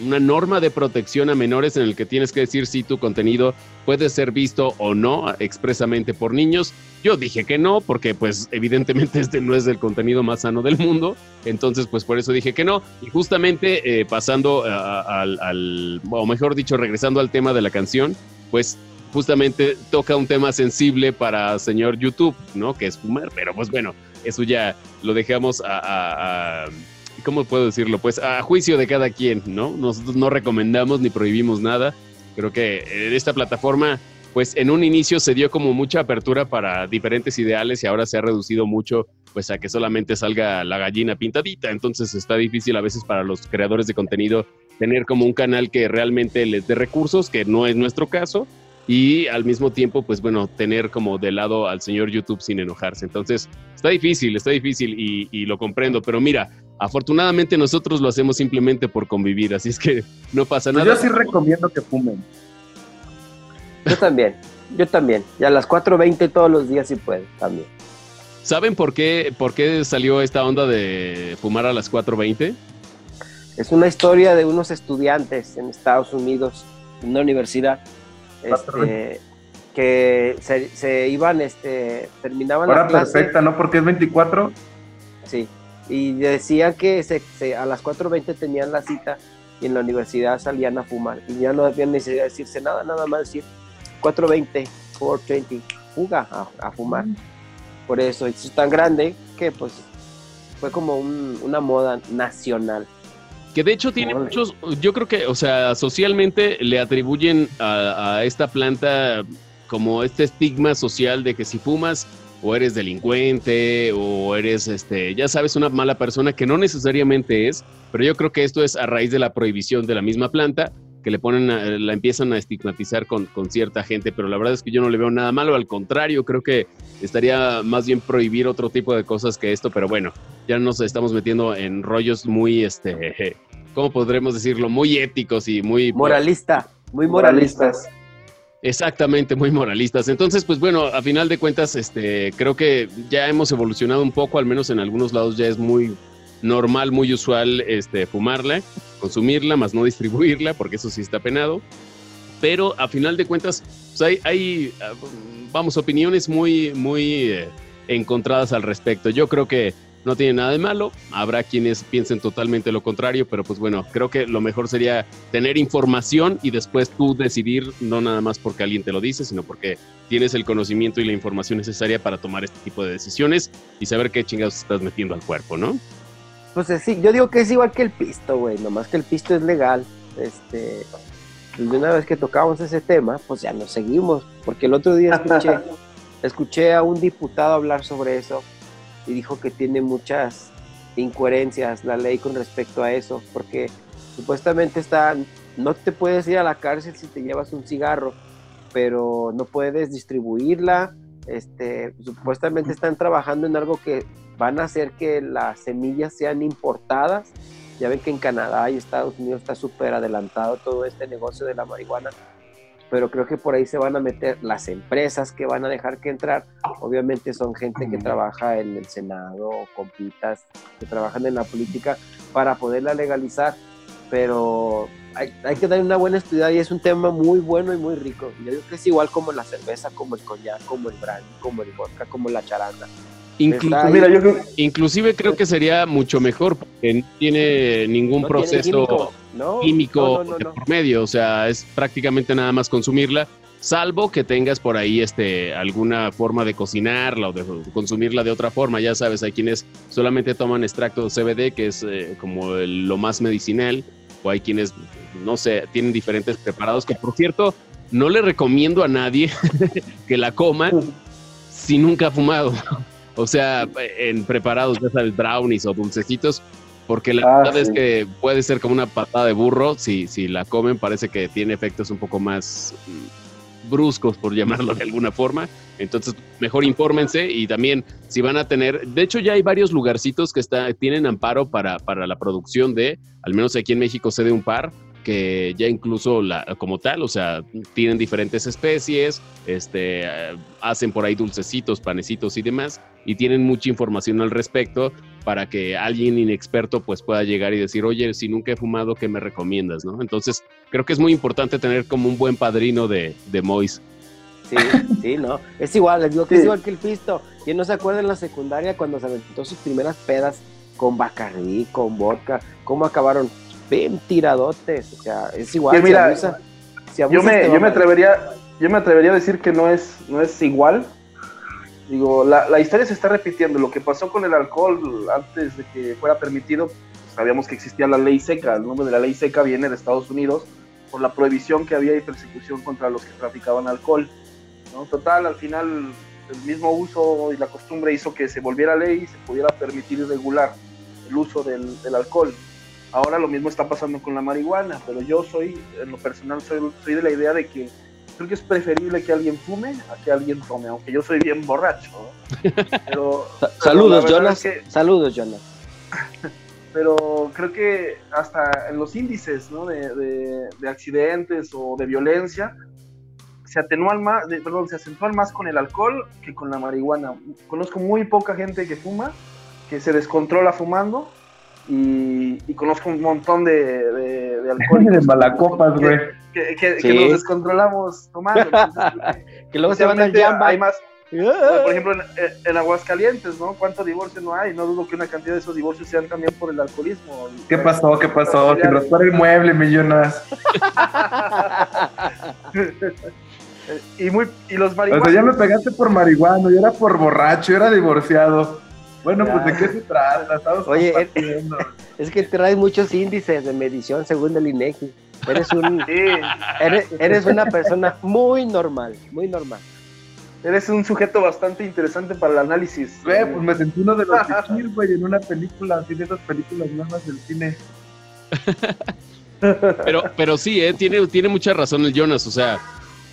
una norma de protección a menores en el que tienes que decir si tu contenido puede ser visto o no expresamente por niños. Yo dije que no, porque pues evidentemente este no es el contenido más sano del mundo, entonces pues por eso dije que no. Y justamente eh, pasando al, o mejor dicho, regresando al tema de la canción, pues justamente toca un tema sensible para señor YouTube, ¿no? Que es fumar, pero pues bueno, eso ya lo dejamos a ¿cómo puedo decirlo? Pues a juicio de cada quien, ¿no? Nosotros no recomendamos ni prohibimos nada. Creo que en esta plataforma, pues en un inicio se dio como mucha apertura para diferentes ideales y ahora se ha reducido mucho pues a que solamente salga la gallina pintadita. Entonces está difícil a veces para los creadores de contenido tener como un canal que realmente les dé recursos, que no es nuestro caso, y al mismo tiempo, pues bueno, tener como de lado al señor YouTube sin enojarse. Entonces, está difícil, está difícil y, y, lo comprendo, pero mira, Afortunadamente nosotros lo hacemos simplemente por convivir, así es que no pasa pues nada. Yo sí recomiendo que fumen. Yo también, yo también. Y a las 4.20 todos los días sí pueden, también. ¿Saben por qué, por qué salió esta onda de fumar a las 4.20? Es una historia de unos estudiantes en Estados Unidos, en una universidad, este, que se, iban, este, terminaban la clase. perfecta, ¿no? Porque es 24. Sí, y decía que se, a las 4.20 tenían la cita y en la universidad salían a fumar y ya no había necesidad de decirse nada, nada más decir 4.20, 4.20, fuga a, fumar. Por eso es tan grande que pues fue como una moda nacional. Que de hecho tiene muchos, yo creo que, o sea, socialmente le atribuyen a, a esta planta como este estigma social de que si fumas o eres delincuente o eres, este, ya sabes, una mala persona que no necesariamente es, pero yo creo que esto es a raíz de la prohibición de la misma planta que le ponen, la empiezan a estigmatizar con, con, cierta gente, pero la verdad es que yo no le veo nada malo, al contrario, creo que estaría más bien prohibir otro tipo de cosas que esto, pero bueno, ya nos estamos metiendo en rollos muy, este, ¿cómo podremos decirlo? Muy éticos y muy... Moralista, muy moralistas. Exactamente, muy moralistas. Entonces, pues bueno, a final de cuentas, este, creo que ya hemos evolucionado un poco, al menos en algunos lados ya es muy normal, muy usual este, fumarla, consumirla, más no distribuirla, porque eso sí está penado. Pero a final de cuentas, pues hay, hay, vamos, opiniones muy, muy eh, encontradas al respecto. Yo creo que no tiene nada de malo. Habrá quienes piensen totalmente lo contrario, pero pues bueno, creo que lo mejor sería tener información y después tú decidir, no nada más porque alguien te lo dice, sino porque tienes el conocimiento y la información necesaria para tomar este tipo de decisiones y saber qué chingados estás metiendo al cuerpo, ¿no? Pues eh, sí, yo digo que es igual que el pisto, güey, nomás que el pisto es legal. Este, de una vez que tocamos ese tema, pues ya nos seguimos, porque el otro día escuché, escuché a un diputado hablar sobre eso y dijo que tiene muchas incoherencias la ley con respecto a eso, porque supuestamente está, no te puedes ir a la cárcel si te llevas un cigarro, pero no puedes distribuirla, este, supuestamente están trabajando en algo que van a hacer que las semillas sean importadas. Ya ven que en Canadá y Estados Unidos está súper adelantado todo este negocio de la marihuana pero creo que por ahí se van a meter las empresas que van a dejar que entrar. Obviamente son gente que trabaja en el Senado, compitas, que trabajan en la política para poderla legalizar, pero hay, hay que dar una buena estudiada y es un tema muy bueno y muy rico. Yo creo que es igual como la cerveza, como el coñac, como el brandy, como el vodka, como la charanda. Inclusive creo que sería mucho mejor porque no tiene ningún proceso químico, por medio, o sea, es prácticamente nada más consumirla, salvo que tengas por ahí este, alguna forma de cocinarla o de consumirla de otra forma, ya sabes, hay quienes solamente toman extracto de CBD, que es eh, como lo más medicinal, o hay quienes, no sé, tienen diferentes preparados, que por cierto, no le recomiendo a nadie que la coma si nunca ha fumado. O sea, en preparados, ya sabes, brownies o dulcecitos, porque la ah, verdad es que puede ser como una patada de burro. Si, si la comen, parece que tiene efectos un poco más mm, bruscos, por llamarlo de alguna forma. Entonces, mejor infórmense y también si van a tener, de hecho ya hay varios lugarcitos que está, tienen amparo para, para la producción de, al menos aquí en México sé de un par, que ya incluso la, como tal, o sea, tienen diferentes especies, este, hacen por ahí dulcecitos, panecitos y demás, y tienen mucha información al respecto para que alguien inexperto pues pueda llegar y decir, oye, si nunca he fumado, ¿qué me recomiendas? ¿no? Entonces, creo que es muy importante tener como un buen padrino de, de Mois. Sí, sí, no. Es igual, les digo que es igual que el pisto. ¿Quién no se acuerda en la secundaria cuando se aventó sus primeras pedas con Bacardi, con vodka? ¿Cómo acabaron? Bien tiradotes. O sea, es igual. mira, yo, me, yo, me atrevería, yo me atrevería a decir que no es, no es igual. Digo, la, la historia se está repitiendo. Lo que pasó con el alcohol antes de que fuera permitido, sabíamos que existía la ley seca. El nombre de la ley seca viene de Estados Unidos por la prohibición que había y persecución contra los que traficaban alcohol. ¿no? Total, al final el mismo uso y la costumbre hizo que se volviera ley y se pudiera permitir y regular el uso del, alcohol. Ahora lo mismo está pasando con la marihuana, pero yo soy, en lo personal, soy, soy de la idea de que creo que es preferible que alguien fume a que alguien tome, aunque yo soy bien borracho. Pero, Saludos, Jonas. Saludos, Jonas. Pero creo que hasta en los índices de, de accidentes o de violencia, se atenúan más, perdón, se acentúan más con el alcohol que con la marihuana. Conozco muy poca gente que fuma, que se descontrola fumando y, conozco un montón de, de, de alcohol. de malacopas, güey. Que, que, nos descontrolamos tomando. que luego se van al jamba. Hay más, por ejemplo, en, Aguascalientes, ¿no? ¿Cuánto divorcio no hay? No dudo que una cantidad de esos divorcios sean también por el alcoholismo. ¿Qué pasó? ¿Qué pasó? Que nos el mueble, millonas. y, muy, y los marihuanos. O sea, ya me pegaste por marihuano, yo era por borracho, yo era divorciado. Bueno, pues de qué se trata, estamos Oye, es que traes muchos índices de medición según el INEGI. Eres un eres, una persona muy normal, muy normal. Eres un sujeto bastante interesante para el análisis. Güey, pues me sentí uno de los que güey, en una película, así de esas películas nuevas del cine. Pero, pero sí, ¿eh? tiene, tiene mucha razón el Jonas, o sea,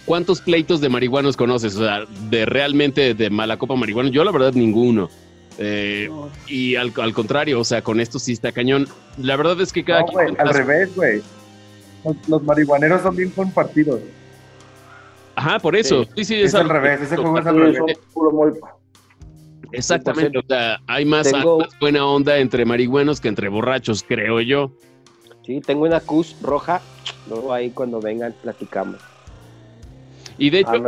¿Cuántos pleitos de marihuanos conoces? O sea, de realmente de mala copa marihuana. Yo la verdad ninguno. Eh, y al, contrario, o sea, con esto sí está cañón. La verdad es que cada no, al revés, güey. Los, marihuaneros son bien compartidos. Ajá, por eso. Sí, sí, es, al revés. Ese juego es al revés. Exactamente, o sea, hay más, buena onda entre marihuanos que entre borrachos, creo yo. Sí, tengo una cus roja, luego ahí cuando vengan platicamos. Y de hecho,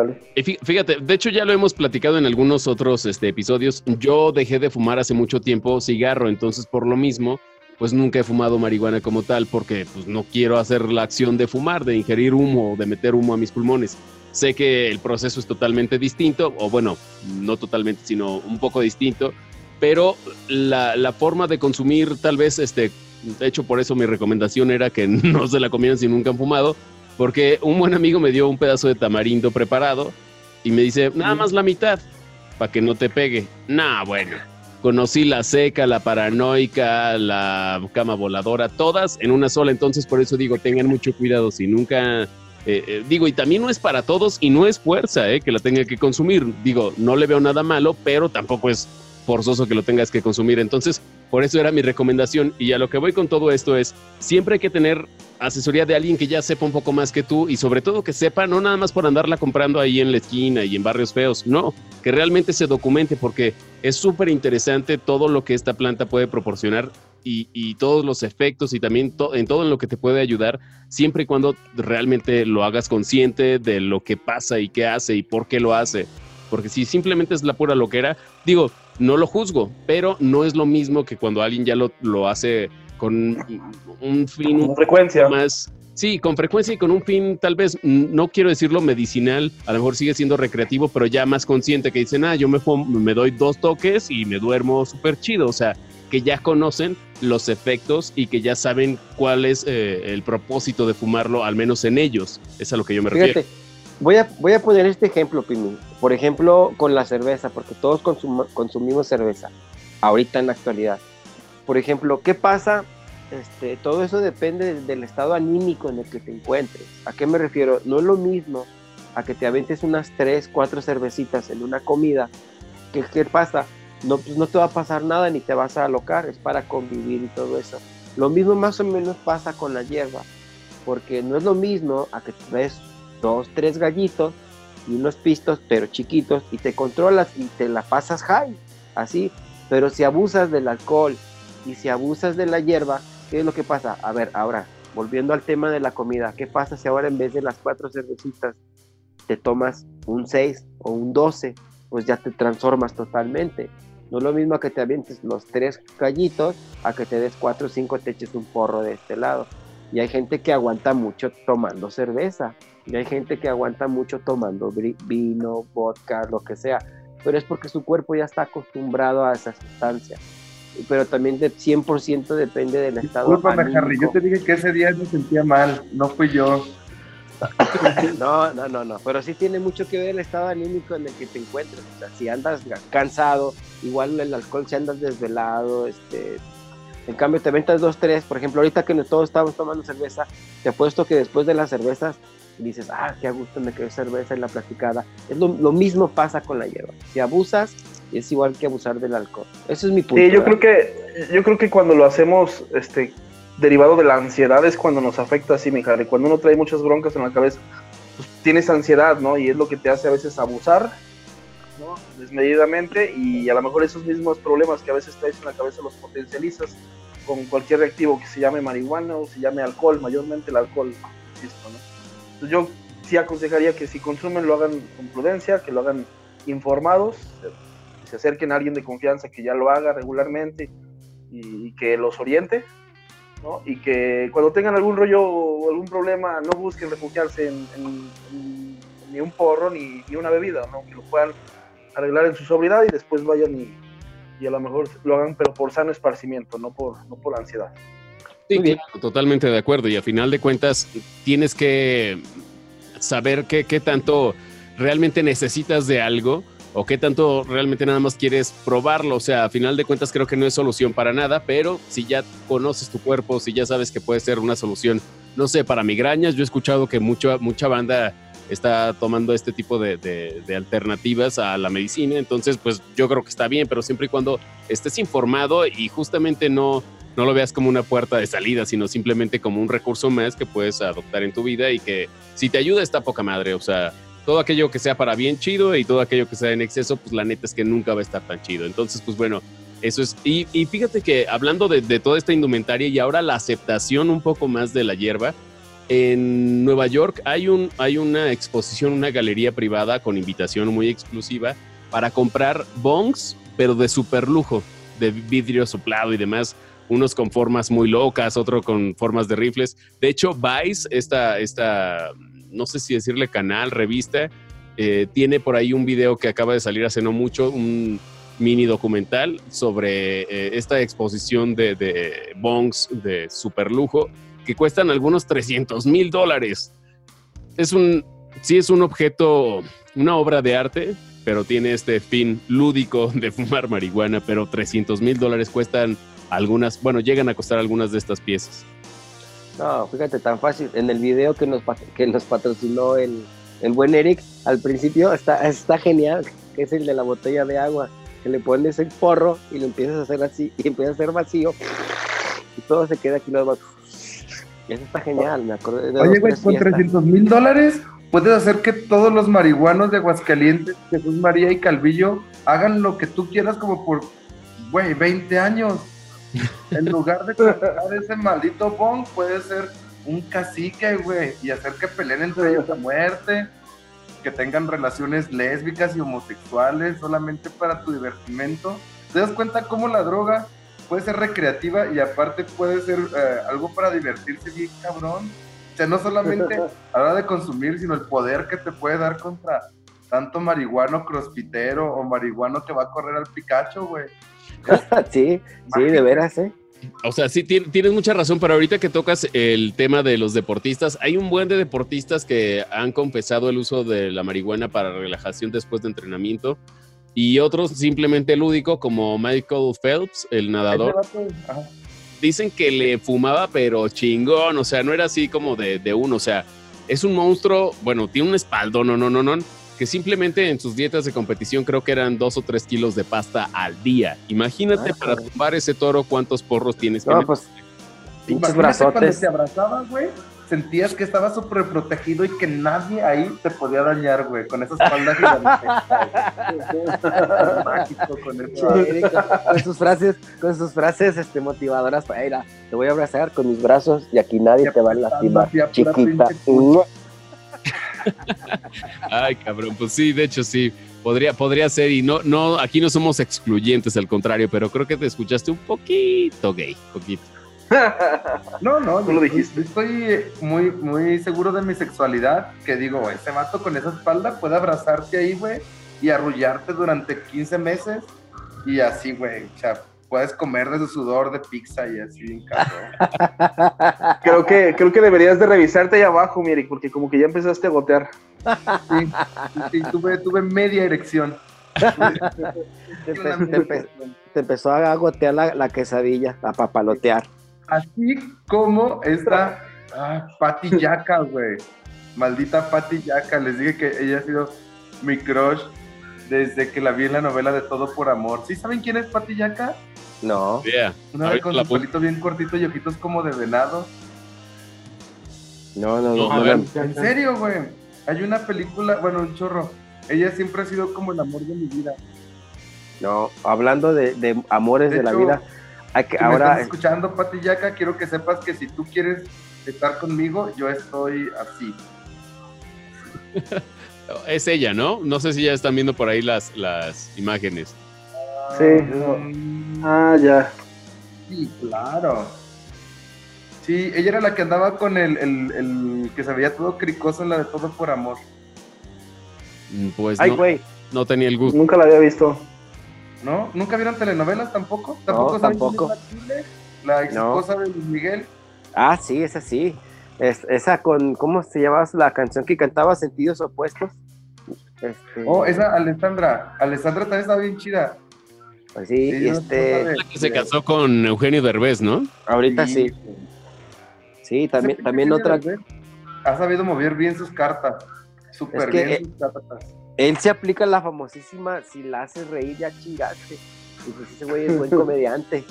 fíjate, de hecho ya lo hemos platicado en algunos otros este, episodios. Yo dejé de fumar hace mucho tiempo cigarro, entonces por lo mismo, pues nunca he fumado marihuana como tal, porque pues no quiero hacer la acción de fumar, de ingerir humo, de meter humo a mis pulmones. Sé que el proceso es totalmente distinto, o bueno, no totalmente, sino un poco distinto, pero la, la forma de consumir tal vez, este, de hecho por eso mi recomendación era que no se la comieran si nunca han fumado, porque un buen amigo me dio un pedazo de tamarindo preparado y me dice, nada más la mitad, para que no te pegue. Nah, bueno. Conocí la seca, la paranoica, la cama voladora, todas en una sola. Entonces, por eso digo, tengan mucho cuidado. Si nunca. Eh, eh, digo, y también no es para todos y no es fuerza eh, que la tenga que consumir. Digo, no le veo nada malo, pero tampoco es forzoso que lo tengas que consumir. Entonces, por eso era mi recomendación. Y a lo que voy con todo esto es, siempre hay que tener asesoría de alguien que ya sepa un poco más que tú y sobre todo que sepa, no nada más por andarla comprando ahí en la esquina y en barrios feos, no, que realmente se documente porque es súper interesante todo lo que esta planta puede proporcionar y, todos los efectos y también en todo en lo que te puede ayudar, siempre y cuando realmente lo hagas consciente de lo que pasa y qué hace y por qué lo hace. Porque si simplemente es la pura loquera, digo, no lo juzgo, pero no es lo mismo que cuando alguien ya lo, lo hace con un fin... Con frecuencia. Más, sí, con frecuencia y con un fin tal vez, no quiero decirlo medicinal, a lo mejor sigue siendo recreativo, pero ya más consciente que dicen, ah, yo me, me doy dos toques y me duermo súper chido, o sea, que ya conocen los efectos y que ya saben cuál es eh, el propósito de fumarlo, al menos en ellos. Es a lo que yo me refiero. Voy a, voy a poner este ejemplo, Pimi. Por ejemplo, con la cerveza, porque todos consumimos cerveza, ahorita en la actualidad. Por ejemplo, ¿qué pasa? Este, todo eso depende del estado anímico en el que te encuentres. ¿A qué me refiero? No es lo mismo a que te aventes unas tres, cuatro cervecitas en una comida. ¿Qué, qué pasa? No, pues no te va a pasar nada ni te vas a alocar, es para convivir y todo eso. Lo mismo más o menos pasa con la hierba porque no es lo mismo a que ves dos, tres gallitos y unos pistos, pero chiquitos, y te controlas y te la pasas high, así. Pero si abusas del alcohol y si abusas de la hierba, ¿qué es lo que pasa? A ver, ahora, volviendo al tema de la comida, ¿qué pasa si ahora en vez de las cuatro cervecitas te tomas un 6 o un 12? Pues ya te transformas totalmente. No es lo mismo que te avientes los tres gallitos a que te des cuatro o cinco, te eches un porro de este lado. Y hay gente que aguanta mucho tomando cerveza. Y hay gente que aguanta mucho tomando vino, vodka, lo que sea. Pero es porque su cuerpo ya está acostumbrado a esa sustancia. Pero también de 100% depende del estado Discúlpame, Harry, yo te dije que ese día me sentía mal, no fui yo. no, no, no, no, pero sí tiene mucho que ver el estado anímico en el que te encuentres. O sea, si andas cansado, igual el alcohol, si andas desvelado, este, en cambio te ventas dos, tres, por ejemplo, ahorita que todos estamos tomando cerveza, te apuesto que después de las cervezas dices, ah, qué a gusto me quedó cerveza en la platicada. Es lo, mismo pasa con la hierba. Si abusas, es igual que abusar del alcohol. Ese es mi punto. Sí, yo creo que, yo creo que cuando lo hacemos, este, derivado de la ansiedad es cuando nos afecta así, mi Harry. Cuando uno trae muchas broncas en la cabeza, pues tienes ansiedad, ¿no? Y es lo que te hace a veces abusar, ¿no? Desmedidamente y a lo mejor esos mismos problemas que a veces traes en la cabeza los potencializas con cualquier reactivo que se llame marihuana o se llame alcohol, mayormente el alcohol, ¿no? Yo sí aconsejaría que si consumen lo hagan con prudencia, que lo hagan informados, se acerquen a alguien de confianza que ya lo haga regularmente y que los oriente y que cuando tengan algún rollo o algún problema no busquen refugiarse en, ni un porro ni, una bebida, ¿no? Que lo puedan arreglar en su sobriedad y después vayan y, y, a lo mejor lo hagan pero por sano esparcimiento, no por, no por ansiedad. Sí, claro, totalmente de acuerdo. Y a final de cuentas tienes que saber qué, qué tanto realmente necesitas de algo o qué tanto realmente nada más quieres probarlo. O sea, a final de cuentas creo que no es solución para nada, pero si ya conoces tu cuerpo, si ya sabes que puede ser una solución, no sé, para migrañas, yo he escuchado que mucha, mucha banda está tomando este tipo de, de, alternativas a la medicina, entonces pues yo creo que está bien, pero siempre y cuando estés informado y justamente no, no lo veas como una puerta de salida, sino simplemente como un recurso más que puedes adoptar en tu vida y que si te ayuda está poca madre, o sea, todo aquello que sea para bien chido y todo aquello que sea en exceso, pues la neta es que nunca va a estar tan chido. Entonces, pues bueno, eso es. Y, fíjate que hablando de, toda esta indumentaria y ahora la aceptación un poco más de la hierba, en Nueva York hay, un, hay una exposición, una galería privada con invitación muy exclusiva para comprar bongs, pero de super lujo, de vidrio soplado y demás. Unos con formas muy locas, otro con formas de rifles. De hecho, Vice, esta, esta no sé si decirle canal, revista, eh, tiene por ahí un video que acaba de salir hace no mucho, un mini documental sobre eh, esta exposición de, de, bongs de super lujo que cuestan algunos 300 mil dólares. Es un, sí es un objeto, una obra de arte, pero tiene este fin lúdico de fumar marihuana, pero 300 mil dólares cuestan algunas, bueno, llegan a costar algunas de estas piezas. No, fíjate, tan fácil. En el video que nos, que nos patrocinó el, el buen Eric, al principio está, está genial, que es el de la botella de agua, que le pones el porro y lo empiezas a hacer así, y empieza a hacer vacío, y todo se queda aquí los Y eso está genial, me acuerdo. De Oye, güey, con 300 mil dólares puedes hacer que todos los marihuanos de Aguascalientes, Jesús María y Calvillo, hagan lo que tú quieras como por, güey, 20 años. En lugar de comprar ese maldito bong, puede ser un cacique, güey, y hacer que peleen entre ellos a muerte, que tengan relaciones lésbicas y homosexuales solamente para tu divertimento. ¿Te das cuenta cómo la droga puede ser recreativa y aparte puede ser eh, algo para divertirse bien cabrón? O sea, no solamente a la hora de consumir, sino el poder que te puede dar contra tanto marihuano crospitero o marihuano que va a correr al Pikachu, güey. sí, sí, de veras, ¿eh? O sea, sí, tienes mucha razón, pero ahorita que tocas el tema de los deportistas, hay un buen de deportistas que han confesado el uso de la marihuana para relajación después de entrenamiento y otros simplemente lúdico, como Michael Phelps, el nadador. Dicen que le fumaba, pero chingón, o sea, no era así como de, de uno, o sea, es un monstruo, bueno, tiene un espaldo, no, no, no, no que simplemente en sus dietas de competición creo que eran dos o tres kilos de pasta al día. Imagínate para tumbar ese toro cuántos porros tienes que no, pues, Imagínate cuando te abrazaba, güey, sentías que estabas súper protegido y que nadie ahí te podía dañar, güey, con esa espalda gigante. Mágico con eso. con sus frases, con sus frases este, motivadoras para ir a, te voy a abrazar con mis brazos y aquí nadie te va a lastimar, chiquita. Ay, cabrón, pues sí, de hecho sí. Podría, podría ser, y no, no, aquí no somos excluyentes, al contrario, pero creo que te escuchaste un poquito gay, poquito. No, no, tú lo dijiste. Estoy muy, muy seguro de mi sexualidad, que digo, ese vato con esa espalda puede abrazarte ahí, güey, y arrullarte durante 15 meses, y así, güey, o sea, puedes comer de su sudor de pizza y así, cabrón. creo que, creo que deberías de revisarte ahí abajo, Mirik, porque como que ya empezaste a gotear. Sí, sí tuve, tuve media erección. te, empezó a gotear la, la quesadilla, a papalotear. Así como esta ah, Pati Yaca, güey. Maldita Pati Yaca. Les dije que ella ha sido mi crush desde que la vi en la novela de Todo por Amor. ¿Sí saben quién es Pati Yaca? No. Una vez con su pelito bien cortito y ojitos como de venado. No, no, no. en serio, güey. Hay una película, bueno, un chorro. Ella siempre ha sido como el amor de mi vida. No, hablando de, amores de, la vida, que, si ahora. Me estás escuchando, Patillaca, quiero que sepas que si tú quieres estar conmigo, yo estoy así. es ella, ¿no? No sé si ya están viendo por ahí las, las imágenes. Sí. Ah, ya. Sí, claro. Sí, ella era la que andaba con el, el, el que se veía todo cricoso en la de Todo por Amor. Mm, pues Ay, no, no tenía el gusto. Nunca la había visto. ¿No? ¿Nunca vieron telenovelas tampoco? ¿Tampoco no, tampoco. La ex esposa de Luis Miguel. Ah, sí, esa sí. Es, esa con, ¿cómo se llamaba la canción que cantaba Sentidos Opuestos? Este... Oh, esa Alessandra. Alessandra también estaba bien chida. Pues sí, sí este... que se casó con Eugenio Derbez, ¿no? Ahorita sí. Sí, también, también otra. Ha sabido mover bien sus cartas. Súper bien eh, sus cartas. Él se aplica la famosísima, si la haces reír ya chingaste. Y pues ese güey es buen comediante.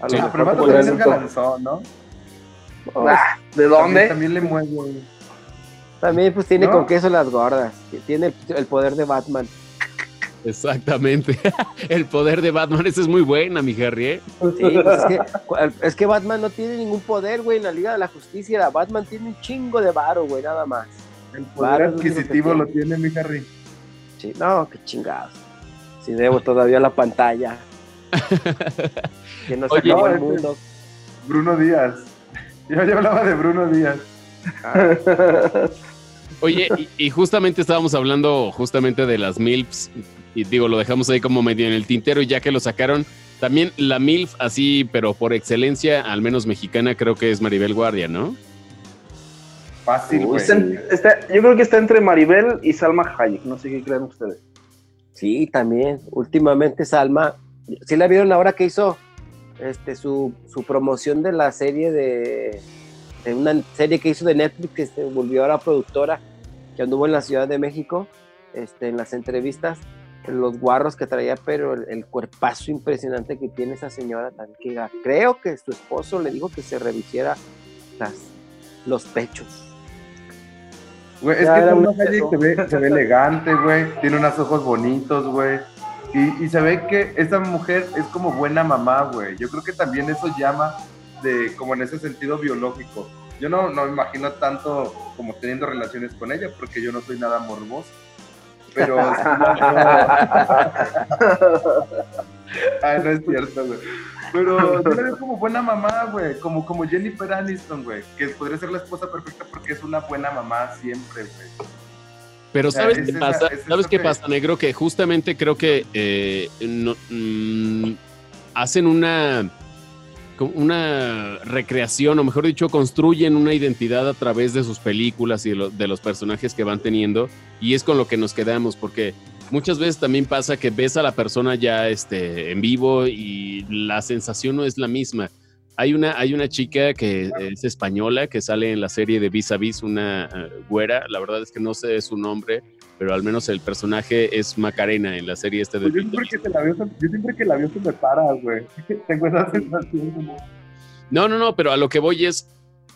A sí, pero también es galanzón, ¿no? Ah, ¿De dónde? También, le muevo. También pues tiene con queso las gordas. Tiene el poder de Batman. Exactamente. El poder de Batman, esa es muy buena, mi Harry. ¿eh? Sí, pues es, que, es que Batman no tiene ningún poder, güey, en la Liga de la Justicia. Batman tiene un chingo de varo, güey, nada más. El poder adquisitivo lo tiene mi Harry. Sí, no, qué chingados. Si debo todavía la pantalla. que no se acabó el mundo. Bruno Díaz. Yo ya hablaba de Bruno Díaz. Oye, y, justamente estábamos hablando justamente de las MILFs, y digo, lo dejamos ahí como medio en el tintero, y ya que lo sacaron, también la MILF, así, pero por excelencia, al menos mexicana, creo que es Maribel Guardia, ¿no? Fácil, güey. yo creo que está entre Maribel y Salma Hayek, no sé qué creen ustedes. Sí, también. Últimamente Salma, ¿sí la vieron ahora que hizo este, su, promoción de la serie de, una serie que hizo de Netflix, que se volvió ahora productora, que anduvo en la Ciudad de México, este, en las entrevistas, los guarros que traía, pero el, cuerpazo impresionante que tiene esa señora tan que creo que su esposo le dijo que se revisiera las, los pechos. Güey, es que se ve, se ve elegante, güey. Tiene unos ojos bonitos, güey. Y, y, se ve que esa mujer es como buena mamá, güey. Yo creo que también eso llama de como en ese sentido biológico. Yo no, no me imagino tanto como teniendo relaciones con ella, porque yo no soy nada morboso. Pero. Ay, no es cierto, güey. Pero yo la veo como buena mamá, güey. Como, como Jennifer Aniston, güey. Que podría ser la esposa perfecta porque es una buena mamá siempre, güey. Pero ¿sabes qué pasa? ¿Sabes qué pasa, negro? Que justamente creo que eh, mm, hacen una, una recreación, o mejor dicho, construyen una identidad a través de sus películas y de, de los personajes que van teniendo. Y es con lo que nos quedamos, porque muchas veces también pasa que ves a la persona ya este, en vivo y la sensación no es la misma. Hay una, hay una chica que es española que sale en la serie de Vis a Vis, una uh, güera, la verdad es que no sé su nombre, pero al menos el personaje es Macarena en la serie este de... Pues yo, siempre que la veo, yo siempre que la veo se me para, güey. Tengo esa sensación No, no, no, pero a lo que voy es,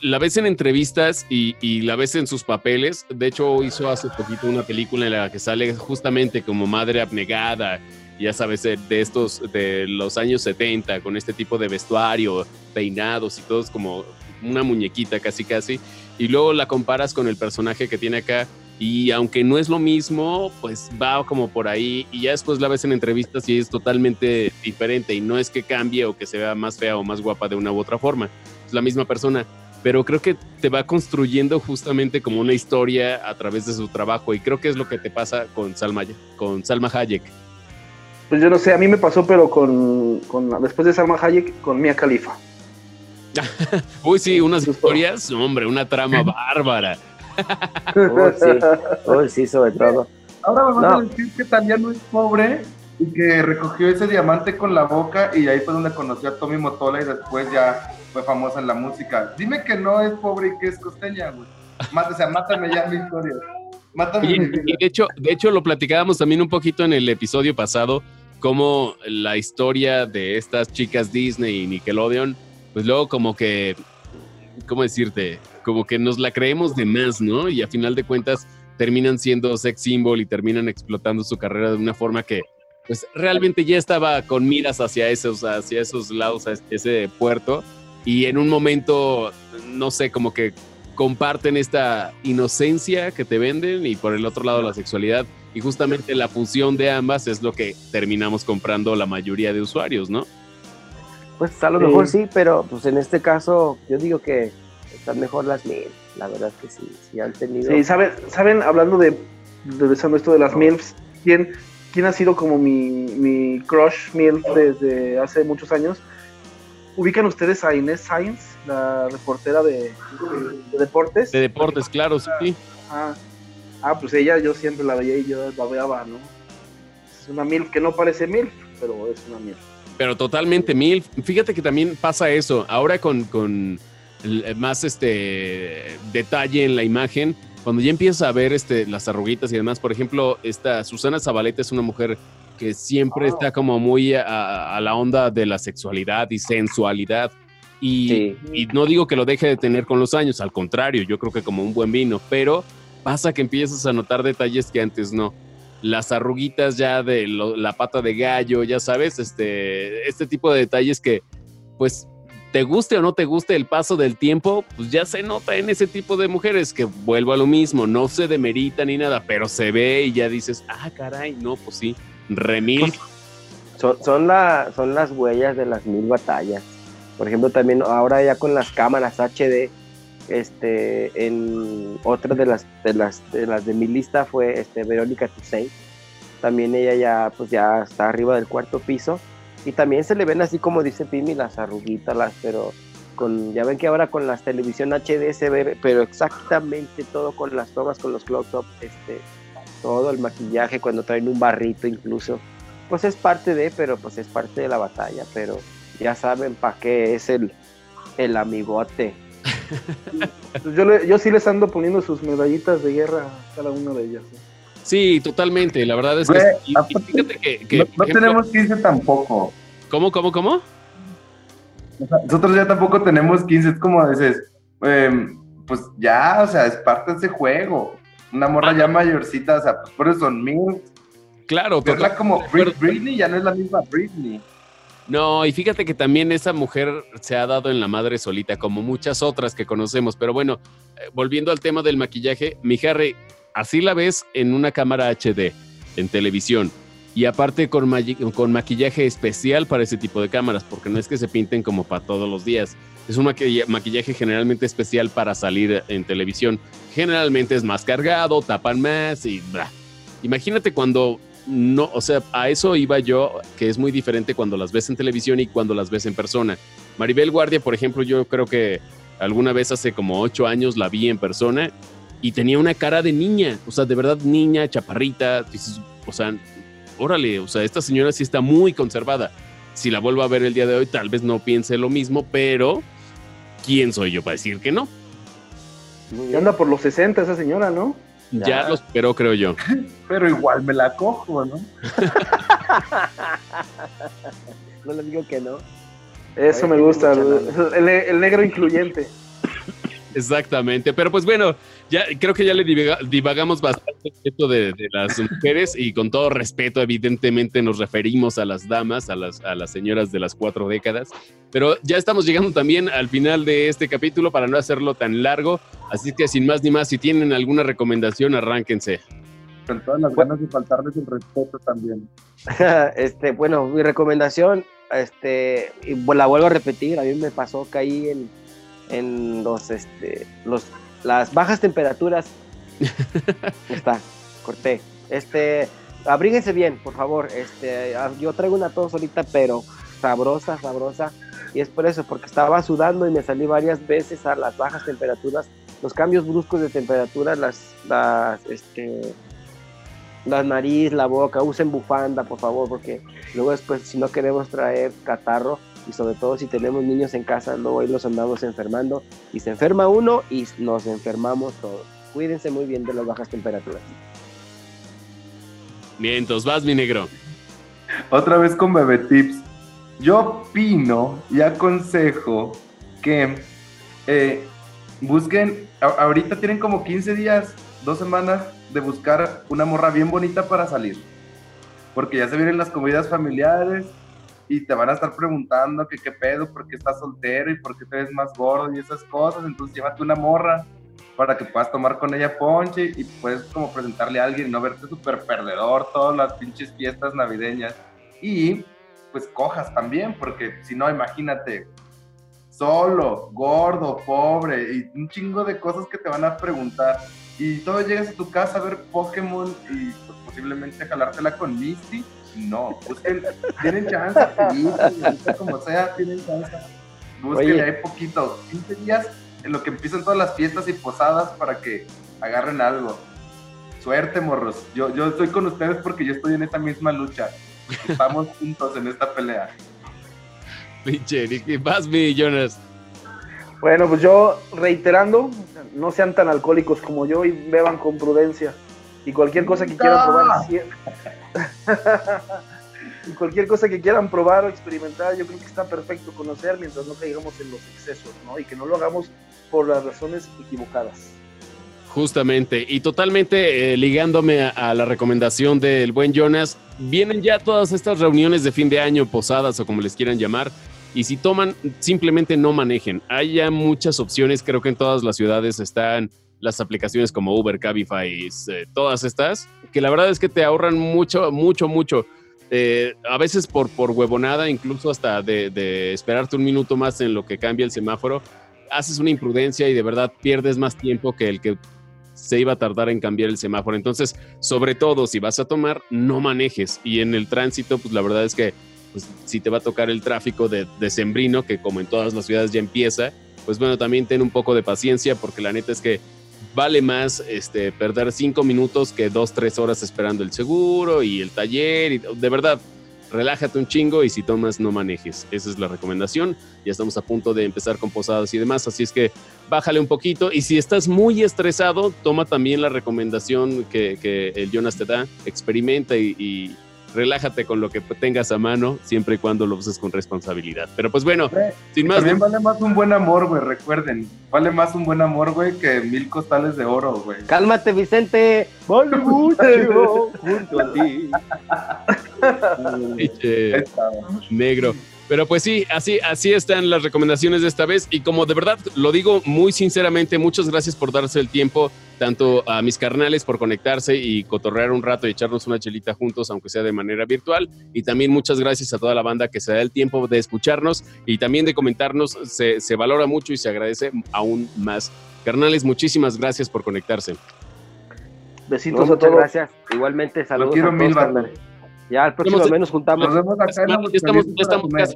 la ves en entrevistas y, la ves en sus papeles. De hecho, hizo hace poquito una película en la que sale justamente como madre abnegada, ya sabes, de estos, de los años 70, con este tipo de vestuario, peinados y todo, como una muñequita casi casi. Y luego la comparas con el personaje que tiene acá. Y aunque no es lo mismo, pues va como por ahí y ya después la ves en entrevistas y es totalmente diferente y no es que cambie o que se vea más fea o más guapa de una u otra forma, es la misma persona pero creo que te va construyendo justamente como una historia a través de su trabajo y creo que es lo que te pasa con Salma, con Salma Hayek. Pues yo no sé, a mí me pasó, pero con, después de Salma Hayek, con Mia Khalifa. Uy, sí, unas historias, hombre, una trama bárbara. Uy, sí, Uy, sí, sobre todo. Ahora me vas a decir que también no es pobre y que recogió ese diamante con la boca y ahí fue donde conoció a Tommy Motola y después ya fue famosa en la música. Dime que no es pobre y que es costeña, güey. o sea, mátame ya mi historia. Mátame y, de hecho, de hecho, lo platicábamos también un poquito en el episodio pasado, como la historia de estas chicas Disney y Nickelodeon, pues luego como que, ¿cómo decirte? Como que nos la creemos de más, ¿no? Y a final de cuentas terminan siendo sex symbol y terminan explotando su carrera de una forma que pues realmente ya estaba con miras hacia esos, hacia esos lados, hacia ese puerto, y en un momento, no sé, como que comparten esta inocencia que te venden y por el otro lado la sexualidad. Y justamente la fusión de ambas es lo que terminamos comprando la mayoría de usuarios, ¿no? Pues a lo mejor sí, pero pues en este caso yo digo que están mejor las MILF, la verdad que sí, sí han tenido... Sí, ¿saben, ¿saben hablando de, regresando esto de las MILFs, ¿quién, ¿quién ha sido como mi, mi crush MILF desde hace muchos años? ¿Ubican ustedes a Inés Sainz, la reportera de, deportes? De deportes, claro, sí. Ah, ah, pues ella yo siempre la veía y yo la veaba, ¿no? Es una MILF que no parece MILF, pero es una MILF. Pero totalmente MILF. Fíjate que también pasa eso. Ahora con, con más este detalle en la imagen, cuando ya empiezas a ver este, las arruguitas y demás, por ejemplo, esta Susana Zabaleta es una mujer que siempre está como muy a, la onda de la sexualidad y sensualidad. Y, no digo que lo deje de tener con los años, al contrario, yo creo que como un buen vino, pero pasa que empiezas a notar detalles que antes no. Las arruguitas ya de la pata de gallo, ya sabes, este, este tipo de detalles que, pues, te guste o no te guste el paso del tiempo, pues ya se nota en ese tipo de mujeres que vuelvo a lo mismo, no se demerita ni nada, pero se ve y ya dices, ah, caray, no, pues sí, Remil. Son, son, la, son las huellas de las mil batallas. Por ejemplo, también ahora ya con las cámaras HD, este, en otra de las de las de mi lista fue este Verónica Toussaint. También ella ya pues ya está arriba del cuarto piso y también se le ven así como dice Pimi las arruguitas, las pero con ya ven que ahora con las televisión HD se ve pero exactamente todo con las tomas con los close up este todo el maquillaje cuando traen un barrito incluso, pues es parte de, pero pues es parte de la batalla, pero ya saben para qué es el, el amigote. Pues yo, yo sí les ando poniendo sus medallitas de guerra a cada uno de ellas. Sí, totalmente. La verdad es que. fíjate que, no, tenemos 15 tampoco. ¿Cómo, cómo, cómo? Nosotros ya tampoco tenemos 15. Es como dices, em, pues ya, o sea, es parte de ese juego una morra ya mayorcita, o sea, pues por eso son mil. Claro, pero la como Britney ya no es la misma Britney. No, y fíjate que también esa mujer se ha dado en la madre solita, como muchas otras que conocemos. Pero bueno, eh, volviendo al tema del maquillaje, mi Harry, así la ves en una cámara HD, en televisión. Y aparte con, maquillaje especial para ese tipo de cámaras, porque no es que se pinten como para todos los días. Es un maquillaje generalmente especial para salir en televisión. Generalmente es más cargado, tapan más y bla. Imagínate cuando no, o sea, a eso iba yo, que es muy diferente cuando las ves en televisión y cuando las ves en persona. Maribel Guardia, por ejemplo, yo creo que alguna vez hace como ocho años la vi en persona y tenía una cara de niña, o sea, de verdad niña, chaparrita, o sea, órale, o sea, esta señora sí está muy conservada. Si la vuelvo a ver el día de hoy, tal vez no piense lo mismo, pero ¿quién soy yo para decir que no? anda por los 60 esa señora, ¿no? Ya, lo esperó, creo yo. Pero igual me la cojo, ¿no? no le digo que no. Eso me gusta, el, negro incluyente. Exactamente, pero pues bueno, ya creo que ya le divagamos bastante esto de, las mujeres y con todo respeto, evidentemente nos referimos a las damas, a las, a las señoras de las cuatro décadas, pero ya estamos llegando también al final de este capítulo para no hacerlo tan largo, así que sin más ni más, si tienen alguna recomendación, arránquense. Con todas las ganas de faltarles el respeto también. este, bueno, mi recomendación, este, y la vuelvo a repetir, a mí me pasó, caí en en los, este, los, las bajas temperaturas. está, corté. Este, abríguense bien, por favor. Este, yo traigo una tos ahorita, pero sabrosa, sabrosa. Y es por eso, porque estaba sudando y me salí varias veces a las bajas temperaturas. Los cambios bruscos de temperatura, las, las, este, la nariz, la boca, usen bufanda, por favor, porque luego después, si no queremos traer catarro, y sobre todo si tenemos niños en casa, no hoy los andamos enfermando y se enferma uno y nos enfermamos todos. Cuídense muy bien de las bajas temperaturas. Bien, entonces vas, mi negro. Otra vez con Bebé Tips. Yo opino y aconsejo que eh, busquen, ahorita tienen como 15 días, dos semanas de buscar una morra bien bonita para salir. Porque ya se vienen las comidas familiares, y te van a estar preguntando que qué pedo, por qué estás soltero y por qué te ves más gordo y esas cosas. Entonces llévate una morra para que puedas tomar con ella ponche y puedes como presentarle a alguien, no verte súper perdedor todas las pinches fiestas navideñas. Y pues cojas también, porque si no, imagínate, solo, gordo, pobre y un chingo de cosas que te van a preguntar. Y todo llegas a tu casa a ver Pokémon y pues, posiblemente jalártela con Misty no, busquen, tienen chance, como sea, tienen chance. Busquen hay poquito, 15 días en lo que empiezan todas las fiestas y posadas para que agarren algo. Suerte, morros. Yo, yo estoy con ustedes porque yo estoy en esta misma lucha. Estamos juntos en esta pelea. Pinche, vas, mi Jonas. Bueno, pues yo reiterando, no sean tan alcohólicos como yo y beban con prudencia. Y cualquier cosa que quieran probar, y cualquier cosa que quieran probar o experimentar, yo creo que está perfecto conocer mientras no caigamos en los excesos, ¿no? Y que no lo hagamos por las razones equivocadas. Justamente, y totalmente eh, ligándome a, la recomendación del buen Jonas, vienen ya todas estas reuniones de fin de año, posadas o como les quieran llamar, y si toman, simplemente no manejen. Hay ya muchas opciones, creo que en todas las ciudades están las aplicaciones como Uber, Cabify, eh, todas estas, que la verdad es que te ahorran mucho, mucho, mucho. Eh, a veces por, por huevonada, incluso hasta de, esperarte un minuto más en lo que cambia el semáforo, haces una imprudencia y de verdad pierdes más tiempo que el que se iba a tardar en cambiar el semáforo. Entonces, sobre todo si vas a tomar, no manejes. Y en el tránsito, pues la verdad es que pues, si te va a tocar el tráfico de, de sembrino, que como en todas las ciudades ya empieza, pues bueno, también ten un poco de paciencia porque la neta es que vale más este, perder cinco minutos que dos, tres horas esperando el seguro y el taller. Y, de verdad, relájate un chingo y si tomas, no manejes. Esa es la recomendación. Ya estamos a punto de empezar con posadas y demás, así es que bájale un poquito. Y si estás muy estresado, toma también la recomendación que, el Jonas te da, experimenta y relájate con lo que tengas a mano, siempre y cuando lo uses con responsabilidad. Pero pues bueno, sin más. También vale más un buen amor, güey, recuerden. Vale más un buen amor, güey, que mil costales de oro, güey. Cálmate, Vicente. Vale mucho junto a ti. negro. Pero pues sí, así, así están las recomendaciones de esta vez. Y como de verdad lo digo muy sinceramente, muchas gracias por darse el tiempo, tanto a mis carnales por conectarse y cotorrear un rato y echarnos una chelita juntos, aunque sea de manera virtual. Y también muchas gracias a toda la banda que se da el tiempo de escucharnos y también de comentarnos. Se, se valora mucho y se agradece aún más. Carnales, muchísimas gracias por conectarse. Besitos a todos. Muchas gracias. Igualmente, saludos. quiero a todos, ya el próximo mes nos juntamos. estamos,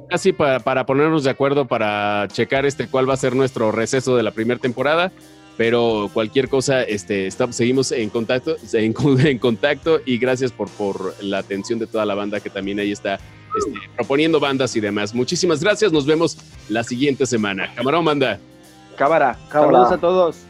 casi, para, ponernos de acuerdo para checar este cuál va a ser nuestro receso de la primera temporada. Pero cualquier cosa, este, estamos, seguimos en contacto, en, contacto y gracias por, por la atención de toda la banda que también ahí está este, proponiendo bandas y demás. Muchísimas gracias, nos vemos la siguiente semana. Camarón, banda. Cámara, saludos a todos.